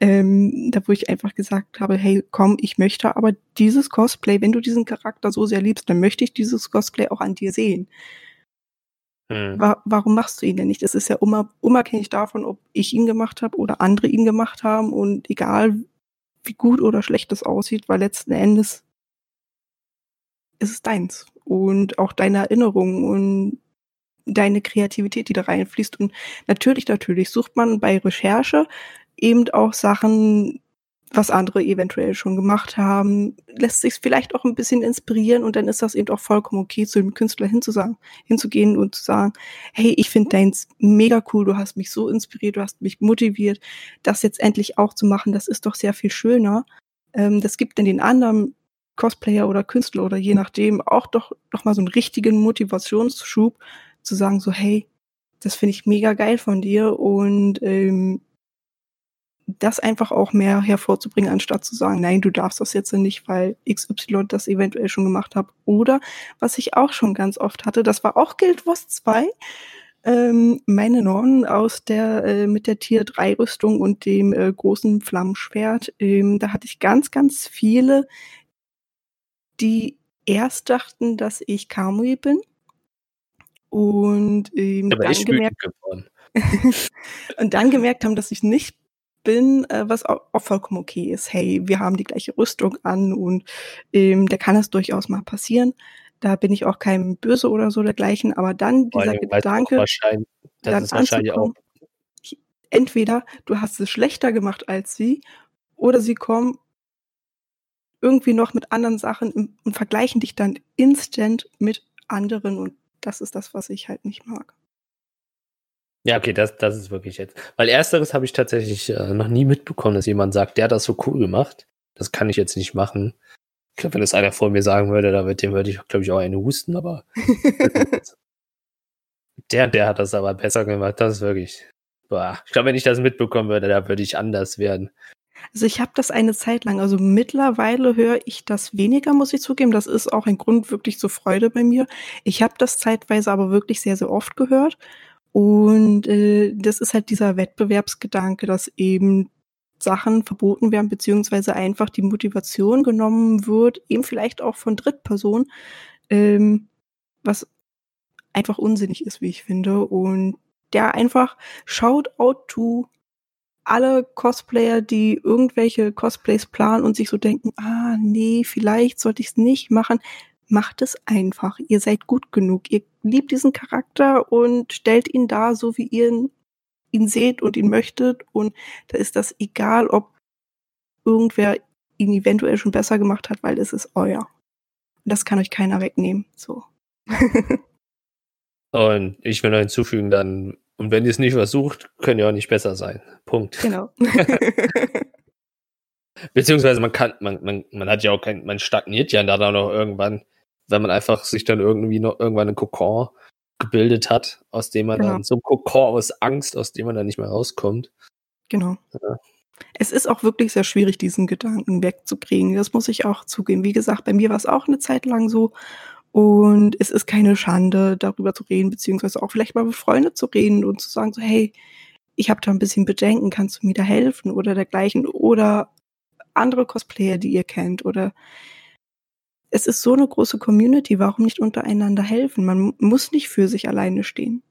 A: ähm, da wo ich einfach gesagt habe, hey, komm, ich möchte aber dieses Cosplay, wenn du diesen Charakter so sehr liebst, dann möchte ich dieses Cosplay auch an dir sehen. Hm. Wa warum machst du ihn denn nicht? Es ist ja unabhängig davon, ob ich ihn gemacht habe oder andere ihn gemacht haben und egal wie gut oder schlecht es aussieht, weil letzten Endes ist es deins und auch deine Erinnerungen und deine Kreativität, die da reinfließt. Und natürlich, natürlich sucht man bei Recherche eben auch Sachen, was andere eventuell schon gemacht haben, lässt sich vielleicht auch ein bisschen inspirieren und dann ist das eben auch vollkommen okay, zu dem Künstler hinzusagen, hinzugehen und zu sagen, hey, ich finde deins mega cool, du hast mich so inspiriert, du hast mich motiviert, das jetzt endlich auch zu machen, das ist doch sehr viel schöner. Ähm, das gibt dann den anderen Cosplayer oder Künstler oder je nachdem auch doch noch mal so einen richtigen Motivationsschub, zu sagen so, hey, das finde ich mega geil von dir und ähm, das einfach auch mehr hervorzubringen, anstatt zu sagen, nein, du darfst das jetzt nicht, weil XY das eventuell schon gemacht hat. Oder was ich auch schon ganz oft hatte, das war auch Guild Wars 2, ähm, meine Nornen aus der äh, mit der Tier 3 Rüstung und dem äh, großen Flammenschwert. Ähm, da hatte ich ganz, ganz viele, die erst dachten, dass ich Kamui bin und ähm, dann gemerkt, und dann gemerkt haben, dass ich nicht bin, äh, was auch, auch, vollkommen okay ist. Hey, wir haben die gleiche Rüstung an und ähm, da kann es durchaus mal passieren. Da bin ich auch kein Böse oder so dergleichen, aber dann dieser allem, Gedanke, wahrscheinlich, das dann ist wahrscheinlich auch entweder du hast es schlechter gemacht als sie oder sie kommen irgendwie noch mit anderen Sachen und vergleichen dich dann instant mit anderen und das ist das, was ich halt nicht mag.
B: Ja, okay, das, das ist wirklich jetzt. Weil ersteres habe ich tatsächlich äh, noch nie mitbekommen, dass jemand sagt, der hat das so cool gemacht. Das kann ich jetzt nicht machen. Ich glaube, wenn das einer vor mir sagen würde, da wird dem würde ich, glaube ich, auch eine husten, aber der, der hat das aber besser gemacht. Das ist wirklich. Boah. Ich glaube, wenn ich das mitbekommen würde, da würde ich anders werden.
A: Also ich habe das eine Zeit lang, also mittlerweile höre ich das weniger, muss ich zugeben. Das ist auch ein Grund wirklich zur Freude bei mir. Ich habe das zeitweise aber wirklich sehr, sehr oft gehört. Und äh, das ist halt dieser Wettbewerbsgedanke, dass eben Sachen verboten werden, beziehungsweise einfach die Motivation genommen wird, eben vielleicht auch von Drittpersonen, ähm, was einfach unsinnig ist, wie ich finde. Und der einfach Shoutout to alle Cosplayer, die irgendwelche Cosplays planen und sich so denken, ah, nee, vielleicht sollte ich es nicht machen. Macht es einfach. Ihr seid gut genug. Ihr liebt diesen Charakter und stellt ihn da, so wie ihr ihn seht und ihn möchtet. Und da ist das egal, ob irgendwer ihn eventuell schon besser gemacht hat, weil es ist euer. Und das kann euch keiner wegnehmen. So.
B: und ich will noch hinzufügen, dann, und wenn ihr es nicht versucht, könnt ihr auch nicht besser sein. Punkt.
A: Genau.
B: Beziehungsweise man kann, man, man, man hat ja auch kein, man stagniert ja da noch irgendwann, wenn man einfach sich dann irgendwie noch irgendwann einen Kokon gebildet hat, aus dem man genau. dann so ein Kokon aus Angst, aus dem man dann nicht mehr rauskommt.
A: Genau. Ja. Es ist auch wirklich sehr schwierig, diesen Gedanken wegzukriegen. Das muss ich auch zugeben. Wie gesagt, bei mir war es auch eine Zeit lang so. Und es ist keine Schande, darüber zu reden, beziehungsweise auch vielleicht mal mit Freunden zu reden und zu sagen, so, hey, ich habe da ein bisschen Bedenken, kannst du mir da helfen oder dergleichen. Oder andere Cosplayer, die ihr kennt. Oder es ist so eine große Community, warum nicht untereinander helfen? Man muss nicht für sich alleine stehen.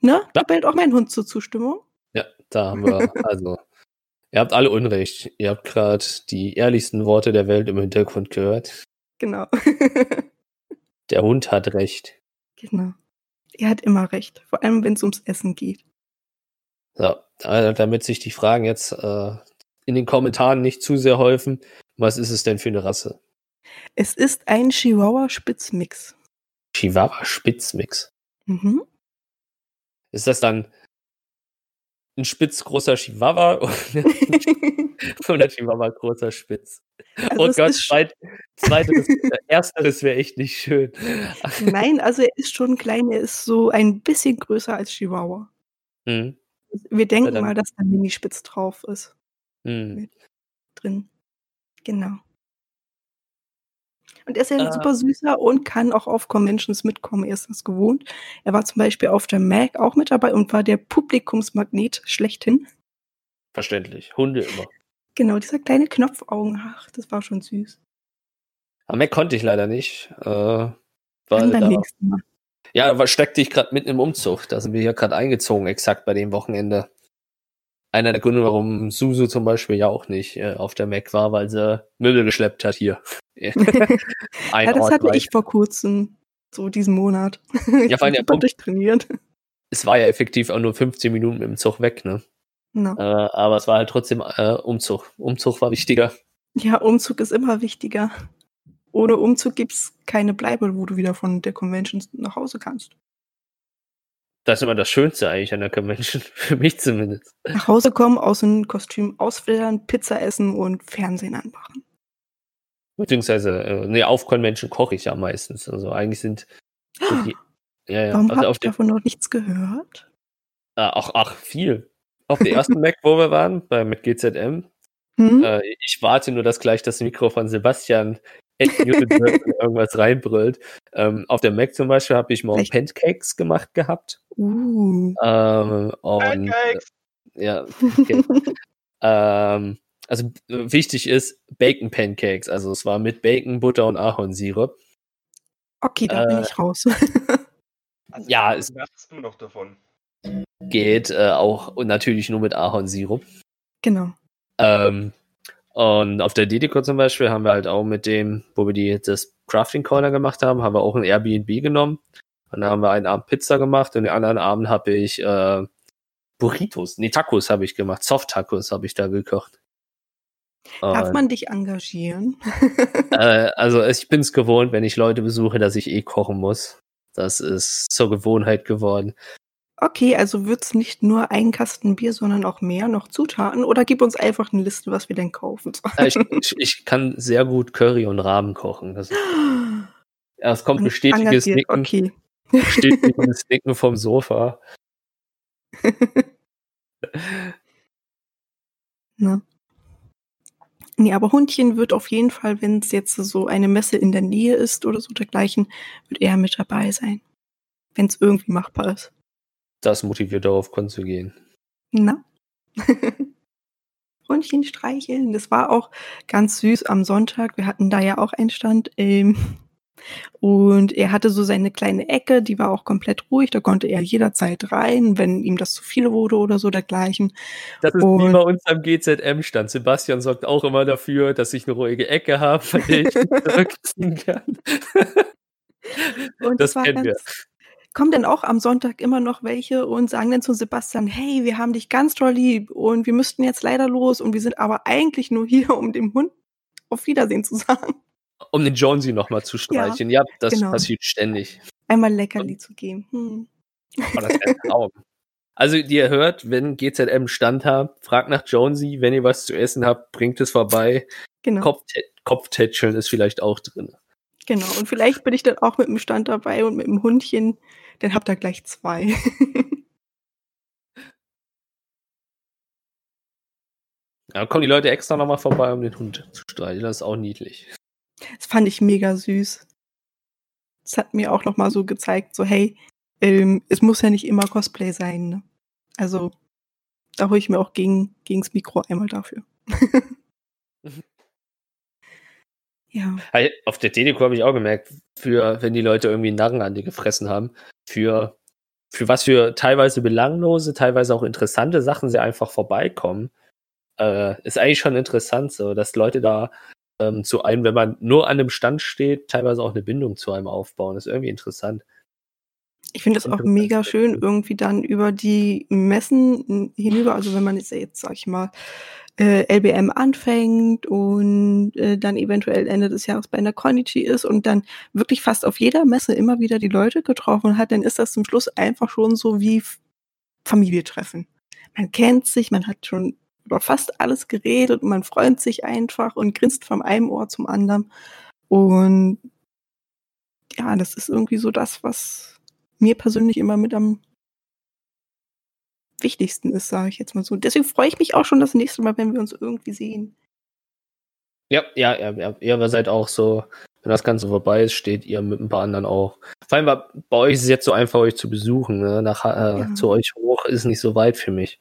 A: Ne? Da bellt auch mein Hund zur Zustimmung.
B: Ja, da haben wir, also, ihr habt alle Unrecht. Ihr habt gerade die ehrlichsten Worte der Welt im Hintergrund gehört.
A: Genau.
B: der Hund hat recht.
A: Genau. Er hat immer recht, vor allem wenn es ums Essen geht.
B: So, damit sich die Fragen jetzt äh, in den Kommentaren nicht zu sehr häufen, was ist es denn für eine Rasse?
A: Es ist ein Chihuahua Spitzmix.
B: Chihuahua Spitzmix.
A: Mhm.
B: Ist das dann ein spitzgroßer Chihuahua oder ein Chihuahua großer Spitz? Also oh Gott, zweit, zweiteres, ersteres wäre echt nicht schön.
A: Nein, also er ist schon klein, er ist so ein bisschen größer als Chihuahua.
B: Mhm.
A: Wir denken ja, mal, dass da Minispitz drauf ist.
B: Mhm.
A: Drin. Genau. Und er ist ja ein äh, super süßer und kann auch auf Conventions mitkommen. Er ist das gewohnt. Er war zum Beispiel auf der Mac auch mit dabei und war der Publikumsmagnet schlechthin.
B: Verständlich. Hunde immer.
A: Genau, dieser kleine Knopfaugen. Ach, das war schon süß.
B: Am Mac konnte ich leider nicht. Äh, weil
A: Dann beim da, nächsten Mal.
B: Ja, aber steckte ich gerade mitten im Umzug. Da sind wir hier gerade eingezogen, exakt bei dem Wochenende einer der Gründe, warum Susu zum Beispiel ja auch nicht äh, auf der Mac war, weil sie Möbel geschleppt hat hier.
A: ja, das Ort hatte ich vor kurzem, so diesen Monat.
B: ja, vor allem,
A: ja, durchtrainiert.
B: Es war ja effektiv auch nur 15 Minuten mit dem Zug weg, ne?
A: No.
B: Äh, aber es war halt trotzdem äh, Umzug. Umzug war wichtiger.
A: Ja, Umzug ist immer wichtiger. Ohne Umzug gibt es keine Bleibe, wo du wieder von der Convention nach Hause kannst.
B: Das ist immer das Schönste eigentlich an der Convention, für mich zumindest.
A: Nach Hause kommen, aus dem Kostüm ausflittern, Pizza essen und Fernsehen anmachen.
B: Beziehungsweise, äh, nee, auf Convention koche ich ja meistens. Also eigentlich sind,
A: sind die, ja, ja. Warum also habt ihr davon noch nichts gehört?
B: Äh, ach, ach, viel. Auf der ersten Mac, wo wir waren, bei mit GZM. Hm? Äh, ich warte nur, dass gleich das Mikro von Sebastian irgendwas reinbrüllt. Ähm, auf der Mac zum Beispiel habe ich morgen Echt? Pancakes gemacht gehabt.
A: Uh.
B: Ähm, und, Pancakes! Äh, ja, okay. ähm, also wichtig ist Bacon Pancakes. Also es war mit Bacon, Butter und Ahornsirup.
A: Okay, da äh, bin ich raus.
B: also, ja, es
C: was du noch davon?
B: geht äh, auch und natürlich nur mit Ahornsirup.
A: Genau.
B: Ähm, und auf der Didiko zum Beispiel haben wir halt auch mit dem, wo wir die, das Crafting Corner gemacht haben, haben wir auch ein Airbnb genommen. Und dann haben wir einen Abend Pizza gemacht und den anderen Abend habe ich äh, Burritos, nee, Tacos habe ich gemacht, Soft-Tacos habe ich da gekocht.
A: Darf man dich engagieren?
B: äh, also ich bin es gewohnt, wenn ich Leute besuche, dass ich eh kochen muss. Das ist zur Gewohnheit geworden.
A: Okay, also wird's nicht nur ein Kasten Bier, sondern auch mehr noch Zutaten? Oder gib uns einfach eine Liste, was wir denn kaufen
B: sollen. ich, ich, ich, kann sehr gut Curry und Rahmen kochen. Das, ja, es kommt bestätiges Nicken,
A: okay.
B: bestätiges Nicken vom Sofa.
A: Na. Nee, aber Hundchen wird auf jeden Fall, wenn es jetzt so eine Messe in der Nähe ist oder so dergleichen, wird er mit dabei sein. Wenn es irgendwie machbar ist
B: das motiviert darauf zu gehen.
A: Na? Hundchen streicheln. Das war auch ganz süß am Sonntag. Wir hatten da ja auch einen Stand. Ähm, Und er hatte so seine kleine Ecke, die war auch komplett ruhig, da konnte er jederzeit rein, wenn ihm das zu viel wurde oder so dergleichen.
B: Das ist und, wie bei uns am GZM-Stand. Sebastian sorgt auch immer dafür, dass ich eine ruhige Ecke habe, der ich zurückziehen kann.
A: Und das, das kennen wir kommen denn auch am Sonntag immer noch welche und sagen dann zu Sebastian, hey, wir haben dich ganz toll lieb und wir müssten jetzt leider los und wir sind aber eigentlich nur hier, um dem Hund auf Wiedersehen zu sagen.
B: Um den Jonesy nochmal zu streichen. Ja, ja das genau. passiert ständig.
A: Einmal Leckerli zu geben. Hm.
B: Oh, das ein Traum. Also, ihr hört, wenn GZM Stand habt, fragt nach Jonesy. Wenn ihr was zu essen habt, bringt es vorbei. Genau. Kopftä Kopftätscheln ist vielleicht auch drin.
A: Genau. Und vielleicht bin ich dann auch mit dem Stand dabei und mit dem Hundchen. Dann habt ihr gleich zwei.
B: Ja, kommen die Leute extra nochmal vorbei, um den Hund zu streicheln. Das ist auch niedlich.
A: Das fand ich mega süß. Das hat mir auch nochmal so gezeigt, so hey, ähm, es muss ja nicht immer Cosplay sein. Ne? Also da hole ich mir auch gegen, gegens Mikro einmal dafür.
B: ja. Auf der Teleco habe ich auch gemerkt, für wenn die Leute irgendwie Narren an dir gefressen haben, für, für was für teilweise belanglose, teilweise auch interessante Sachen sie einfach vorbeikommen, äh, ist eigentlich schon interessant, so dass Leute da ähm, zu einem, wenn man nur an einem Stand steht, teilweise auch eine Bindung zu einem aufbauen. Das ist irgendwie interessant.
A: Ich finde das auch mega schön, irgendwie dann über die Messen hinüber, also wenn man jetzt, jetzt sag ich mal, äh, LBM anfängt und äh, dann eventuell Ende des Jahres bei einer Konichi ist und dann wirklich fast auf jeder Messe immer wieder die Leute getroffen hat, dann ist das zum Schluss einfach schon so wie Familie treffen. Man kennt sich, man hat schon über fast alles geredet und man freut sich einfach und grinst vom einen Ohr zum anderen. Und ja, das ist irgendwie so das, was mir persönlich immer mit am wichtigsten ist, sage ich jetzt mal so. Deswegen freue ich mich auch schon das nächste Mal, wenn wir uns irgendwie sehen.
B: Ja, ja, ja, ja. Ihr seid auch so, wenn das Ganze vorbei ist, steht ihr mit ein paar anderen auch. Vor allem bei, euch ist es jetzt so einfach, euch zu besuchen. Ne? Nach, äh, ja. Zu euch hoch ist nicht so weit für mich.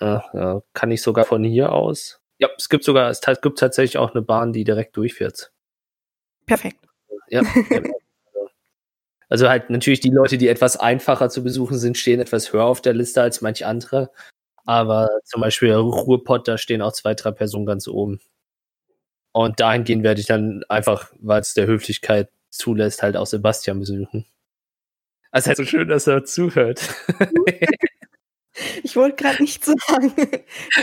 B: Ja, ja, kann ich sogar von hier aus. Ja, es gibt sogar, es gibt tatsächlich auch eine Bahn, die direkt durchfährt.
A: Perfekt.
B: Ja. also halt natürlich die Leute, die etwas einfacher zu besuchen sind, stehen etwas höher auf der Liste als manch andere. Aber zum Beispiel Ruhrpott, da stehen auch zwei, drei Personen ganz oben. Und dahingehend werde ich dann einfach, weil es der Höflichkeit zulässt, halt auch Sebastian besuchen. Also halt so schön, dass er zuhört.
A: Ich wollte gerade nicht sagen.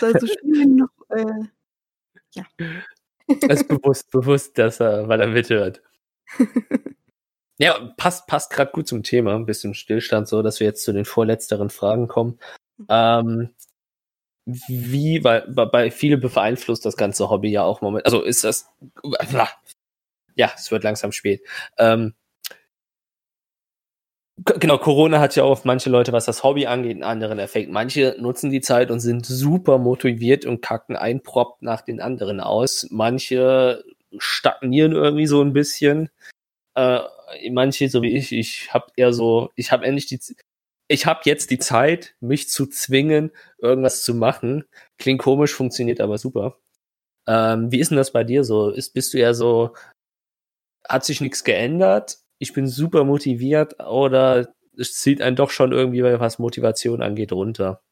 A: Also schön noch, äh, ja.
B: Das ist bewusst, bewusst, dass er, weil er mithört. Ja, passt, passt gerade gut zum Thema, ein bisschen Stillstand, so dass wir jetzt zu den vorletzteren Fragen kommen. Ähm, wie, weil bei viele beeinflusst das ganze Hobby ja auch moment. Also ist das. Ja, es wird langsam spät. Ähm, Genau, Corona hat ja auch auf manche Leute, was das Hobby angeht, einen anderen Effekt. Manche nutzen die Zeit und sind super motiviert und kacken ein Prop nach den anderen aus. Manche stagnieren irgendwie so ein bisschen. Äh, manche, so wie ich, ich habe eher so, ich habe endlich die, ich habe jetzt die Zeit, mich zu zwingen, irgendwas zu machen. Klingt komisch, funktioniert aber super. Ähm, wie ist denn das bei dir so? Ist, bist du eher so, hat sich nichts geändert? ich bin super motiviert oder es zieht einen doch schon irgendwie, was Motivation angeht, runter?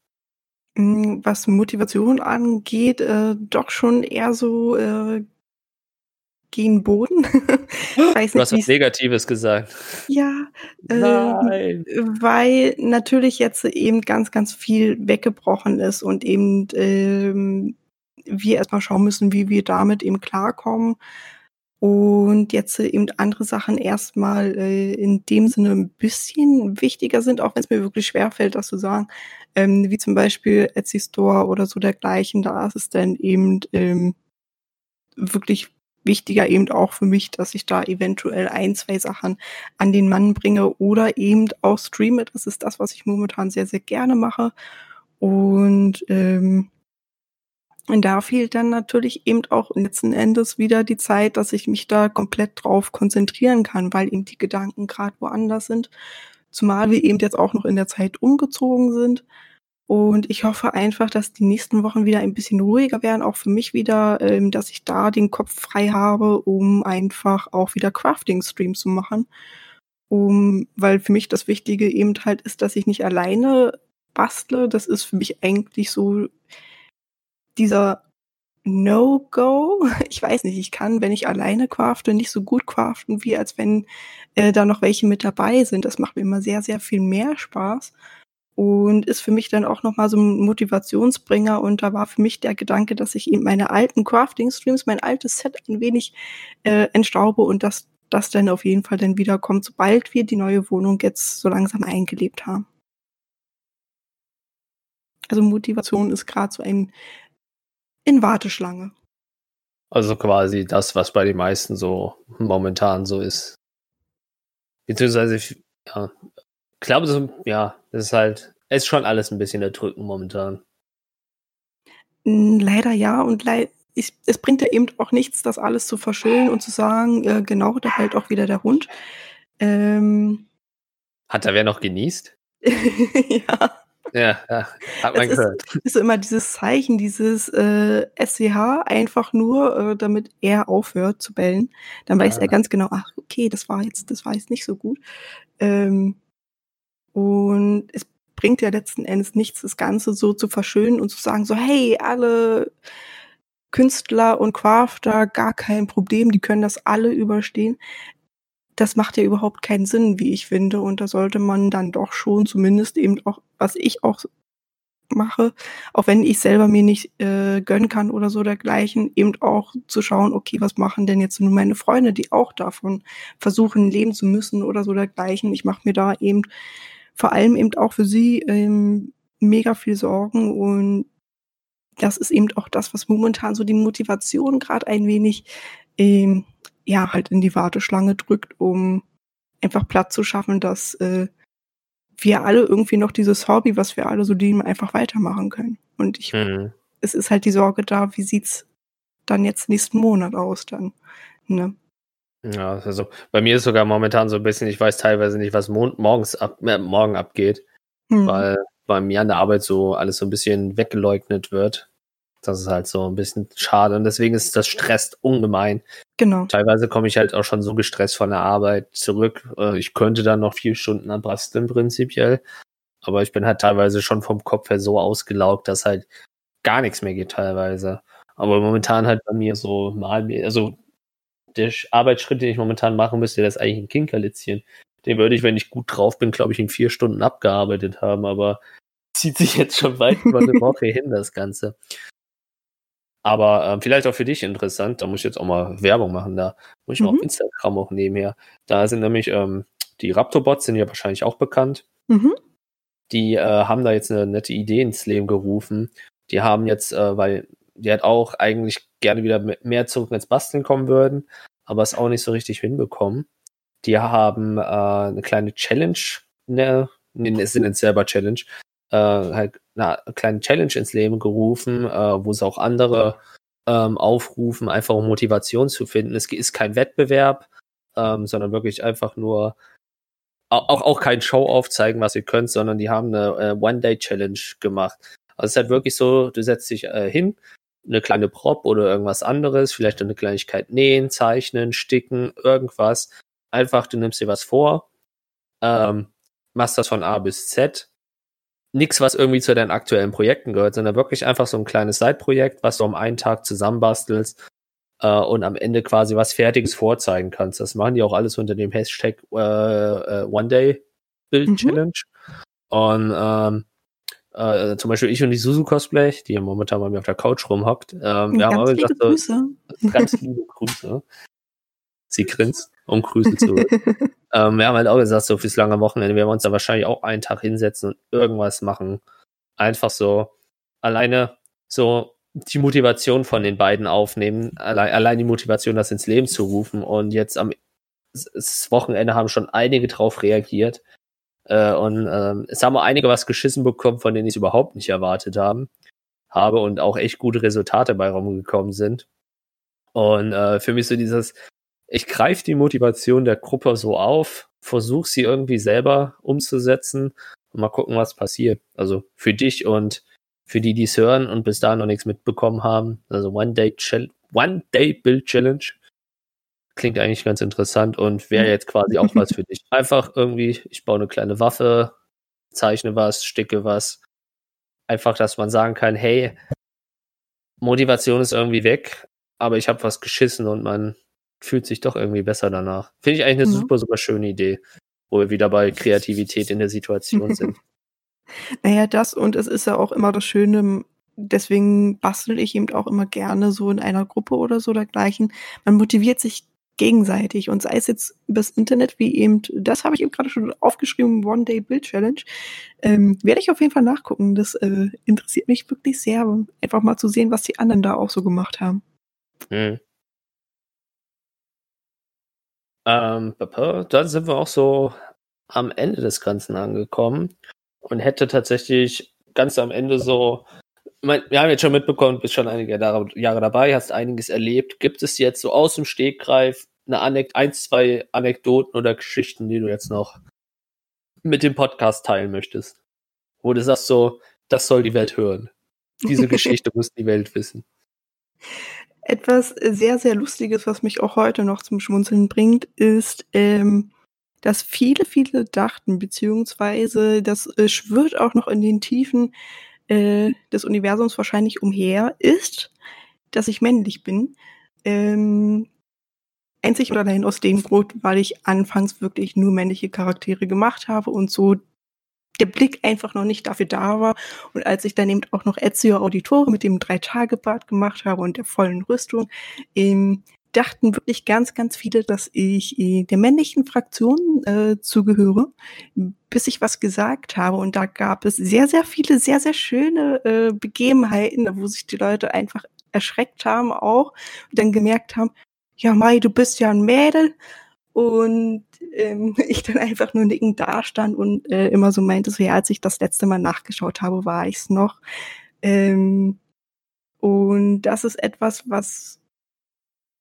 A: Mm, was Motivation angeht, äh, doch schon eher so äh, gegen Boden.
B: nicht, du hast was Negatives gesagt.
A: Ja, äh, weil natürlich jetzt eben ganz, ganz viel weggebrochen ist und eben ähm, wir erstmal schauen müssen, wie wir damit eben klarkommen und jetzt eben andere Sachen erstmal äh, in dem Sinne ein bisschen wichtiger sind, auch wenn es mir wirklich schwerfällt, das zu sagen, ähm, wie zum Beispiel Etsy Store oder so dergleichen. Da ist es dann eben ähm, wirklich wichtiger eben auch für mich, dass ich da eventuell ein, zwei Sachen an den Mann bringe oder eben auch streame. Das ist das, was ich momentan sehr, sehr gerne mache. Und ähm, da fehlt dann natürlich eben auch letzten Endes wieder die Zeit, dass ich mich da komplett drauf konzentrieren kann, weil eben die Gedanken gerade woanders sind. Zumal wir eben jetzt auch noch in der Zeit umgezogen sind. Und ich hoffe einfach, dass die nächsten Wochen wieder ein bisschen ruhiger werden, auch für mich wieder, ähm, dass ich da den Kopf frei habe, um einfach auch wieder Crafting-Stream zu machen. Um, weil für mich das Wichtige eben halt ist, dass ich nicht alleine bastle. Das ist für mich eigentlich so dieser No-Go. Ich weiß nicht, ich kann, wenn ich alleine crafte, nicht so gut craften, wie als wenn äh, da noch welche mit dabei sind. Das macht mir immer sehr, sehr viel mehr Spaß und ist für mich dann auch nochmal so ein Motivationsbringer. Und da war für mich der Gedanke, dass ich eben meine alten Crafting-Streams, mein altes Set ein wenig äh, entstaube und dass das dann auf jeden Fall dann wiederkommt, sobald wir die neue Wohnung jetzt so langsam eingelebt haben. Also Motivation ist gerade so ein in Warteschlange.
B: Also quasi das, was bei den meisten so momentan so ist. Beziehungsweise, ja, glaube, so, ja, das ist halt, es ist schon alles ein bisschen erdrückend momentan.
A: Leider ja und leid, ich, es bringt ja eben auch nichts, das alles zu verschönen und zu sagen, äh, genau, da halt auch wieder der Hund. Ähm,
B: Hat da wer noch genießt?
A: ja.
B: Ja, ja, hat man
A: es
B: gehört.
A: Ist, ist immer dieses Zeichen, dieses äh, SCH, einfach nur, äh, damit er aufhört zu bellen. Dann weiß
B: Ah.
A: er ganz genau, ach, okay, das war jetzt, das war jetzt nicht so gut. Ähm, und es bringt ja letzten Endes nichts, das Ganze so zu verschönen und zu sagen, so, hey, alle Künstler und Crafter, gar kein Problem, die können das alle überstehen. Das macht ja überhaupt keinen Sinn, wie ich finde. Und da sollte man dann doch schon zumindest eben auch, was ich auch mache, auch wenn ich selber mir nicht äh, gönnen kann oder so dergleichen, eben auch zu schauen, okay, was machen denn jetzt nur meine Freunde, die auch davon versuchen, leben zu müssen oder so dergleichen. Ich mache mir da eben vor allem eben auch für sie ähm, mega viel Sorgen und das ist eben auch das, was momentan so die Motivation gerade ein wenig ähm, ja halt in die Warteschlange drückt, um einfach Platz zu schaffen, dass äh, wir alle irgendwie noch dieses Hobby, was wir alle so lieben, einfach weitermachen können. Und ich,
B: Mhm.
A: es ist halt die Sorge da, wie sieht's dann jetzt nächsten Monat aus dann? Ne?
B: Ja, also bei mir ist sogar momentan so ein bisschen, ich weiß teilweise nicht, was morgens ab, äh, morgen abgeht,
A: Hm.
B: weil bei mir an der Arbeit so alles so ein bisschen weggeleugnet wird. Das ist halt so ein bisschen schade und deswegen ist das stresst ungemein.
A: Genau.
B: Teilweise komme ich halt auch schon so gestresst von der Arbeit zurück. Äh, Ich könnte dann noch vier Stunden an basteln prinzipiell, aber ich bin halt teilweise schon vom Kopf her so ausgelaugt, dass halt gar nichts mehr geht teilweise. Aber momentan halt bei mir so mal, also der Sch- Arbeitsschritt, den ich momentan machen müsste, der ist eigentlich ein Kinkerlitzchen. Den würde ich, wenn ich gut drauf bin, glaube ich, in vier Stunden abgearbeitet haben, aber zieht sich jetzt schon weit über eine Woche hin, das Ganze. Aber ähm, vielleicht auch für dich interessant, da muss ich jetzt auch mal Werbung machen, da muss ich mal
A: Mhm.
B: auf Instagram auch nebenher. Da sind nämlich ähm, die Raptorbots, sind ja wahrscheinlich auch bekannt.
A: Mhm.
B: Die äh, haben da jetzt eine nette Idee ins Leben gerufen. Die haben jetzt, äh, weil die halt auch eigentlich gerne wieder mehr zurück ins Basteln kommen würden, aber es auch nicht so richtig hinbekommen. Die haben äh, eine kleine Challenge, ne, ne, es sind selber Challenge, äh, halt eine kleine Challenge ins Leben gerufen, äh, wo sie auch andere ähm, aufrufen, einfach um Motivation zu finden. Es ist kein Wettbewerb, ähm, sondern wirklich einfach nur au- auch, auch kein Show aufzeigen, was ihr könnt, sondern die haben eine äh, One-Day-Challenge gemacht. Also es ist halt wirklich so, du setzt dich äh, hin, eine kleine Prop oder irgendwas anderes, vielleicht eine Kleinigkeit nähen, zeichnen, sticken, irgendwas. Einfach, du nimmst dir was vor, ähm, machst das von A bis Z. Nix, was irgendwie zu deinen aktuellen Projekten gehört, sondern wirklich einfach so ein kleines Side-Projekt, was du am einen Tag zusammenbastelst äh, und am Ende quasi was Fertiges vorzeigen kannst. Das machen die auch alles unter dem Hashtag äh, äh, One Day Build
A: Mhm.
B: Challenge. Und ähm, äh, zum Beispiel ich und die Susu Cosplay, die hier momentan bei mir auf der Couch rumhockt, ähm, wir haben
A: liebe
B: gesagt, so,
A: Grüße.
B: ganz liebe Grüße. Sie grinst, um Grüße zu. ähm, wir haben halt auch gesagt, so fürs lange Wochenende werden wir uns da wahrscheinlich auch einen Tag hinsetzen und irgendwas machen. Einfach so alleine so die Motivation von den beiden aufnehmen, allein, allein die Motivation, das ins Leben zu rufen. Und jetzt am das Wochenende haben schon einige drauf reagiert. Äh, und ähm, es haben einige was geschissen bekommen, von denen ich es überhaupt nicht erwartet haben, habe und auch echt gute Resultate bei rumgekommen sind. Und äh, für mich so dieses, ich greife die Motivation der Gruppe so auf, versuche sie irgendwie selber umzusetzen Und mal gucken, was passiert. Also für dich und für die, die es hören und bis dahin noch nichts mitbekommen haben. Also One Day, One Day Build Challenge. Klingt eigentlich ganz interessant und wäre jetzt quasi auch was für dich. Einfach irgendwie, ich baue eine kleine Waffe, zeichne was, sticke was. Einfach, dass man sagen kann, hey, Motivation ist irgendwie weg, aber ich habe was geschissen und man fühlt sich doch irgendwie besser danach. Finde ich eigentlich eine mhm. super, super schöne Idee, wo wir wieder bei Kreativität in der Situation sind.
A: naja, das und es ist ja auch immer das Schöne, deswegen bastel ich eben auch immer gerne so in einer Gruppe oder so dergleichen. Man motiviert sich gegenseitig und sei es jetzt übers Internet, wie eben, das habe ich eben gerade schon aufgeschrieben, One Day Build Challenge, ähm, werde ich auf jeden Fall nachgucken. Das äh, interessiert mich wirklich sehr, einfach mal zu sehen, was die anderen da auch so gemacht haben. Hm.
B: Ähm, dann sind wir auch so am Ende des Ganzen angekommen und hätte tatsächlich ganz am Ende so wir haben jetzt schon mitbekommen, bist schon einige Jahre dabei, hast einiges erlebt. Gibt es jetzt so aus dem Stegreif eine Anek ein, zwei Anekdoten oder Geschichten, die du jetzt noch mit dem Podcast teilen möchtest? Wo du sagst so, das soll die Welt hören. Diese Geschichte muss die Welt wissen.
A: Etwas sehr, sehr Lustiges, was mich auch heute noch zum Schmunzeln bringt, ist, ähm, dass viele, viele dachten, beziehungsweise das äh, schwirrt auch noch in den Tiefen äh, des Universums wahrscheinlich umher, ist, dass ich männlich bin. Ähm, einzig oder allein aus dem Grund, weil ich anfangs wirklich nur männliche Charaktere gemacht habe und so der Blick einfach noch nicht dafür da war. Und als ich dann eben auch noch Ezio Auditore mit dem Drei-Tage-Bad gemacht habe und der vollen Rüstung, ähm, dachten wirklich ganz, ganz viele, dass ich äh, der männlichen Fraktion äh, zugehöre, bis ich was gesagt habe. Und da gab es sehr, sehr viele, sehr, sehr schöne äh, Begebenheiten, wo sich die Leute einfach erschreckt haben auch und dann gemerkt haben, ja Mai, du bist ja ein Mädel. Und ähm, ich dann einfach nur nickend dastand und äh, immer so meinte, so ja, als ich das letzte Mal nachgeschaut habe, war ich's noch. Ähm, und das ist etwas, was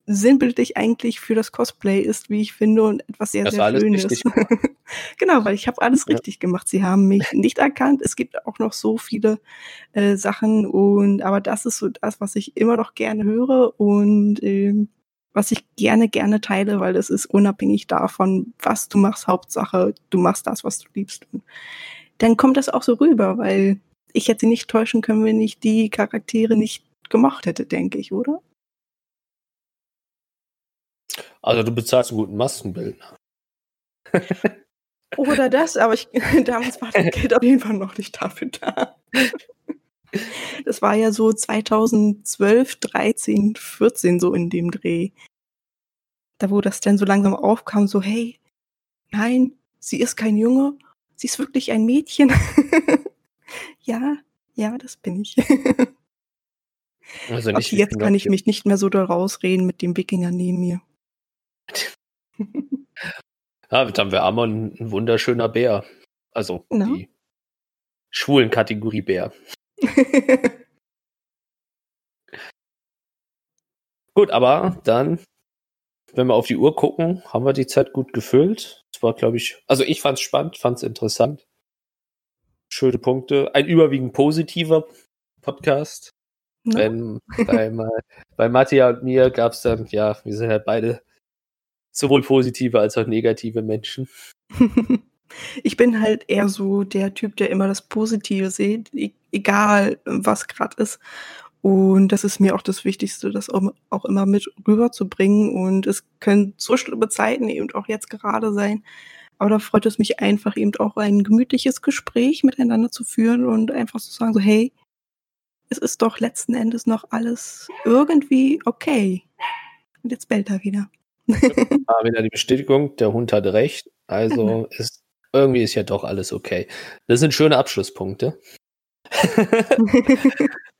A: sinnbildlich eigentlich für das Cosplay ist, wie ich finde, und etwas sehr, das sehr Schönes. genau, weil ich habe alles ja. richtig gemacht. Sie haben mich nicht erkannt. Es gibt auch noch so viele äh, Sachen und aber das ist so das, was ich immer noch gerne höre und ähm, was ich gerne, gerne teile, weil es ist unabhängig davon, was du machst. Hauptsache, du machst das, was du liebst. Und dann kommt das auch so rüber, weil ich hätte sie nicht täuschen können, wenn ich die Charaktere nicht gemacht hätte, denke ich, oder?
B: Also du bezahlst einen guten Maskenbildner.
A: Oder das, aber ich, damals war das Geld auf jeden Fall noch nicht dafür da. Das war ja so 2012, 13, 14 so in dem Dreh. Da wo das dann so langsam aufkam, so hey, nein, sie ist kein Junge, sie ist wirklich ein Mädchen. ja, ja, das bin ich. Also nicht, jetzt kann ich mich nicht mehr so da rausreden mit dem Wikinger neben mir.
B: ja, jetzt haben wir Amon ein wunderschöner Bär. Also no. die schwulen Kategorie Bär. gut, aber dann, wenn wir auf die Uhr gucken, haben wir die Zeit gut gefüllt. Es war, glaube ich, also ich fand es spannend, fand es interessant. Schöne Punkte. Ein überwiegend positiver Podcast. No. Wenn bei, bei Mattia und mir gab es dann, ja, wir sind halt beide sowohl positive als auch negative Menschen.
A: ich bin halt eher so der Typ, der immer das Positive sieht, e-, egal was gerade ist. Und das ist mir auch das Wichtigste, das auch immer mit rüberzubringen. Und es können so schlimme Zeiten eben auch jetzt gerade sein. Aber da freut es mich einfach eben auch ein gemütliches Gespräch miteinander zu führen und einfach zu sagen so, hey, es ist doch letzten Endes noch alles irgendwie okay. Und jetzt bellt er wieder.
B: ah, wieder die Bestätigung, der Hund hat recht. Also ist irgendwie ist ja doch alles okay. Das sind schöne Abschlusspunkte.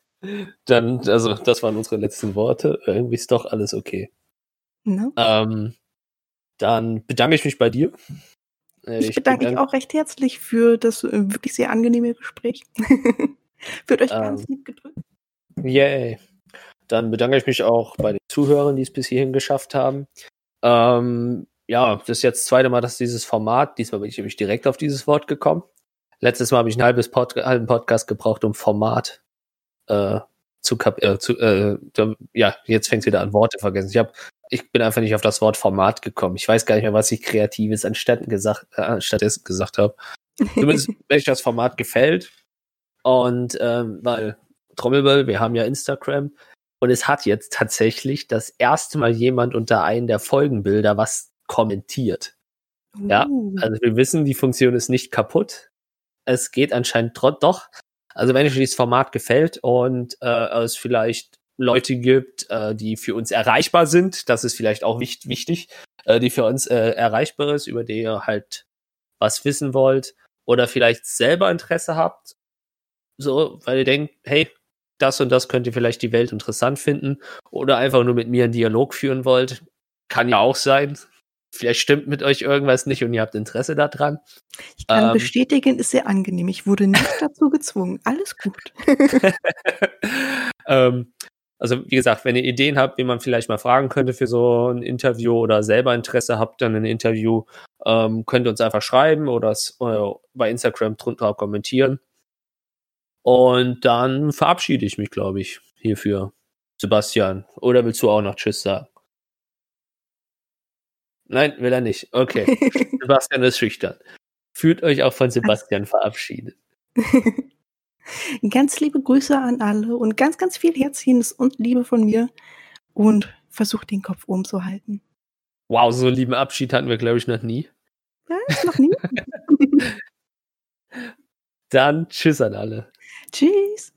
B: Dann, also, das waren unsere letzten Worte. Irgendwie ist doch alles okay. No. Ähm, dann bedanke ich mich bei dir.
A: Äh, ich, ich bedanke mich auch recht herzlich für das äh, wirklich sehr angenehme Gespräch. Wird euch ähm, ganz lieb gedrückt.
B: Yay. Dann bedanke ich mich auch bei den Zuhörern, die es bis hierhin geschafft haben. Ähm, ja, das ist jetzt das zweite Mal, dass dieses Format, diesmal bin ich nämlich direkt auf dieses Wort gekommen. letztes Mal habe ich ein halbes Pod halben Podcast gebraucht, um Format äh, zu, kap äh, zu äh, ja, jetzt fängt es wieder an, Worte vergessen. Ich habe ich bin einfach nicht auf das Wort Format gekommen. Ich weiß gar nicht mehr, was ich Kreatives anstatt gesagt, äh, anstattdessen gesagt habe. Zumindest, wenn euch das Format gefällt. Und ähm, weil Trommelbell, wir haben ja Instagram. Und es hat jetzt tatsächlich das erste Mal jemand unter einen der Folgenbilder was kommentiert. Uh. Ja, also wir wissen, die Funktion ist nicht kaputt. Es geht anscheinend trotz doch. Also wenn euch dieses Format gefällt und äh, es vielleicht Leute gibt, äh, die für uns erreichbar sind. Das ist vielleicht auch nicht wichtig, äh, die für uns äh, erreichbar ist, über die ihr halt was wissen wollt oder vielleicht selber Interesse habt, so, weil ihr denkt, hey, das und das könnt ihr vielleicht die Welt interessant finden oder einfach nur mit mir einen Dialog führen wollt. Kann ja auch sein. Vielleicht stimmt mit euch irgendwas nicht und ihr habt Interesse daran.
A: Ich kann ähm, bestätigen, ist sehr angenehm. Ich wurde nicht dazu gezwungen. Alles gut.
B: ähm, also wie gesagt, wenn ihr Ideen habt, wie man vielleicht mal fragen könnte für so ein Interview oder selber Interesse habt an ein Interview, ähm, könnt ihr uns einfach schreiben oder es, äh, bei Instagram drunter kommentieren. Und dann verabschiede ich mich, glaube ich, hierfür. Sebastian, oder willst du auch noch Tschüss sagen? Nein, will er nicht. Okay. Sebastian ist schüchtern. Fühlt euch auch von Sebastian verabschiedet.
A: Ganz liebe Grüße an alle und ganz, ganz viel Herzchen und Liebe von mir und versucht den Kopf oben zu halten.
B: Wow, so einen lieben Abschied hatten wir, glaube ich, noch nie.
A: Was? Noch nie?
B: Dann tschüss an alle.
A: Tschüss.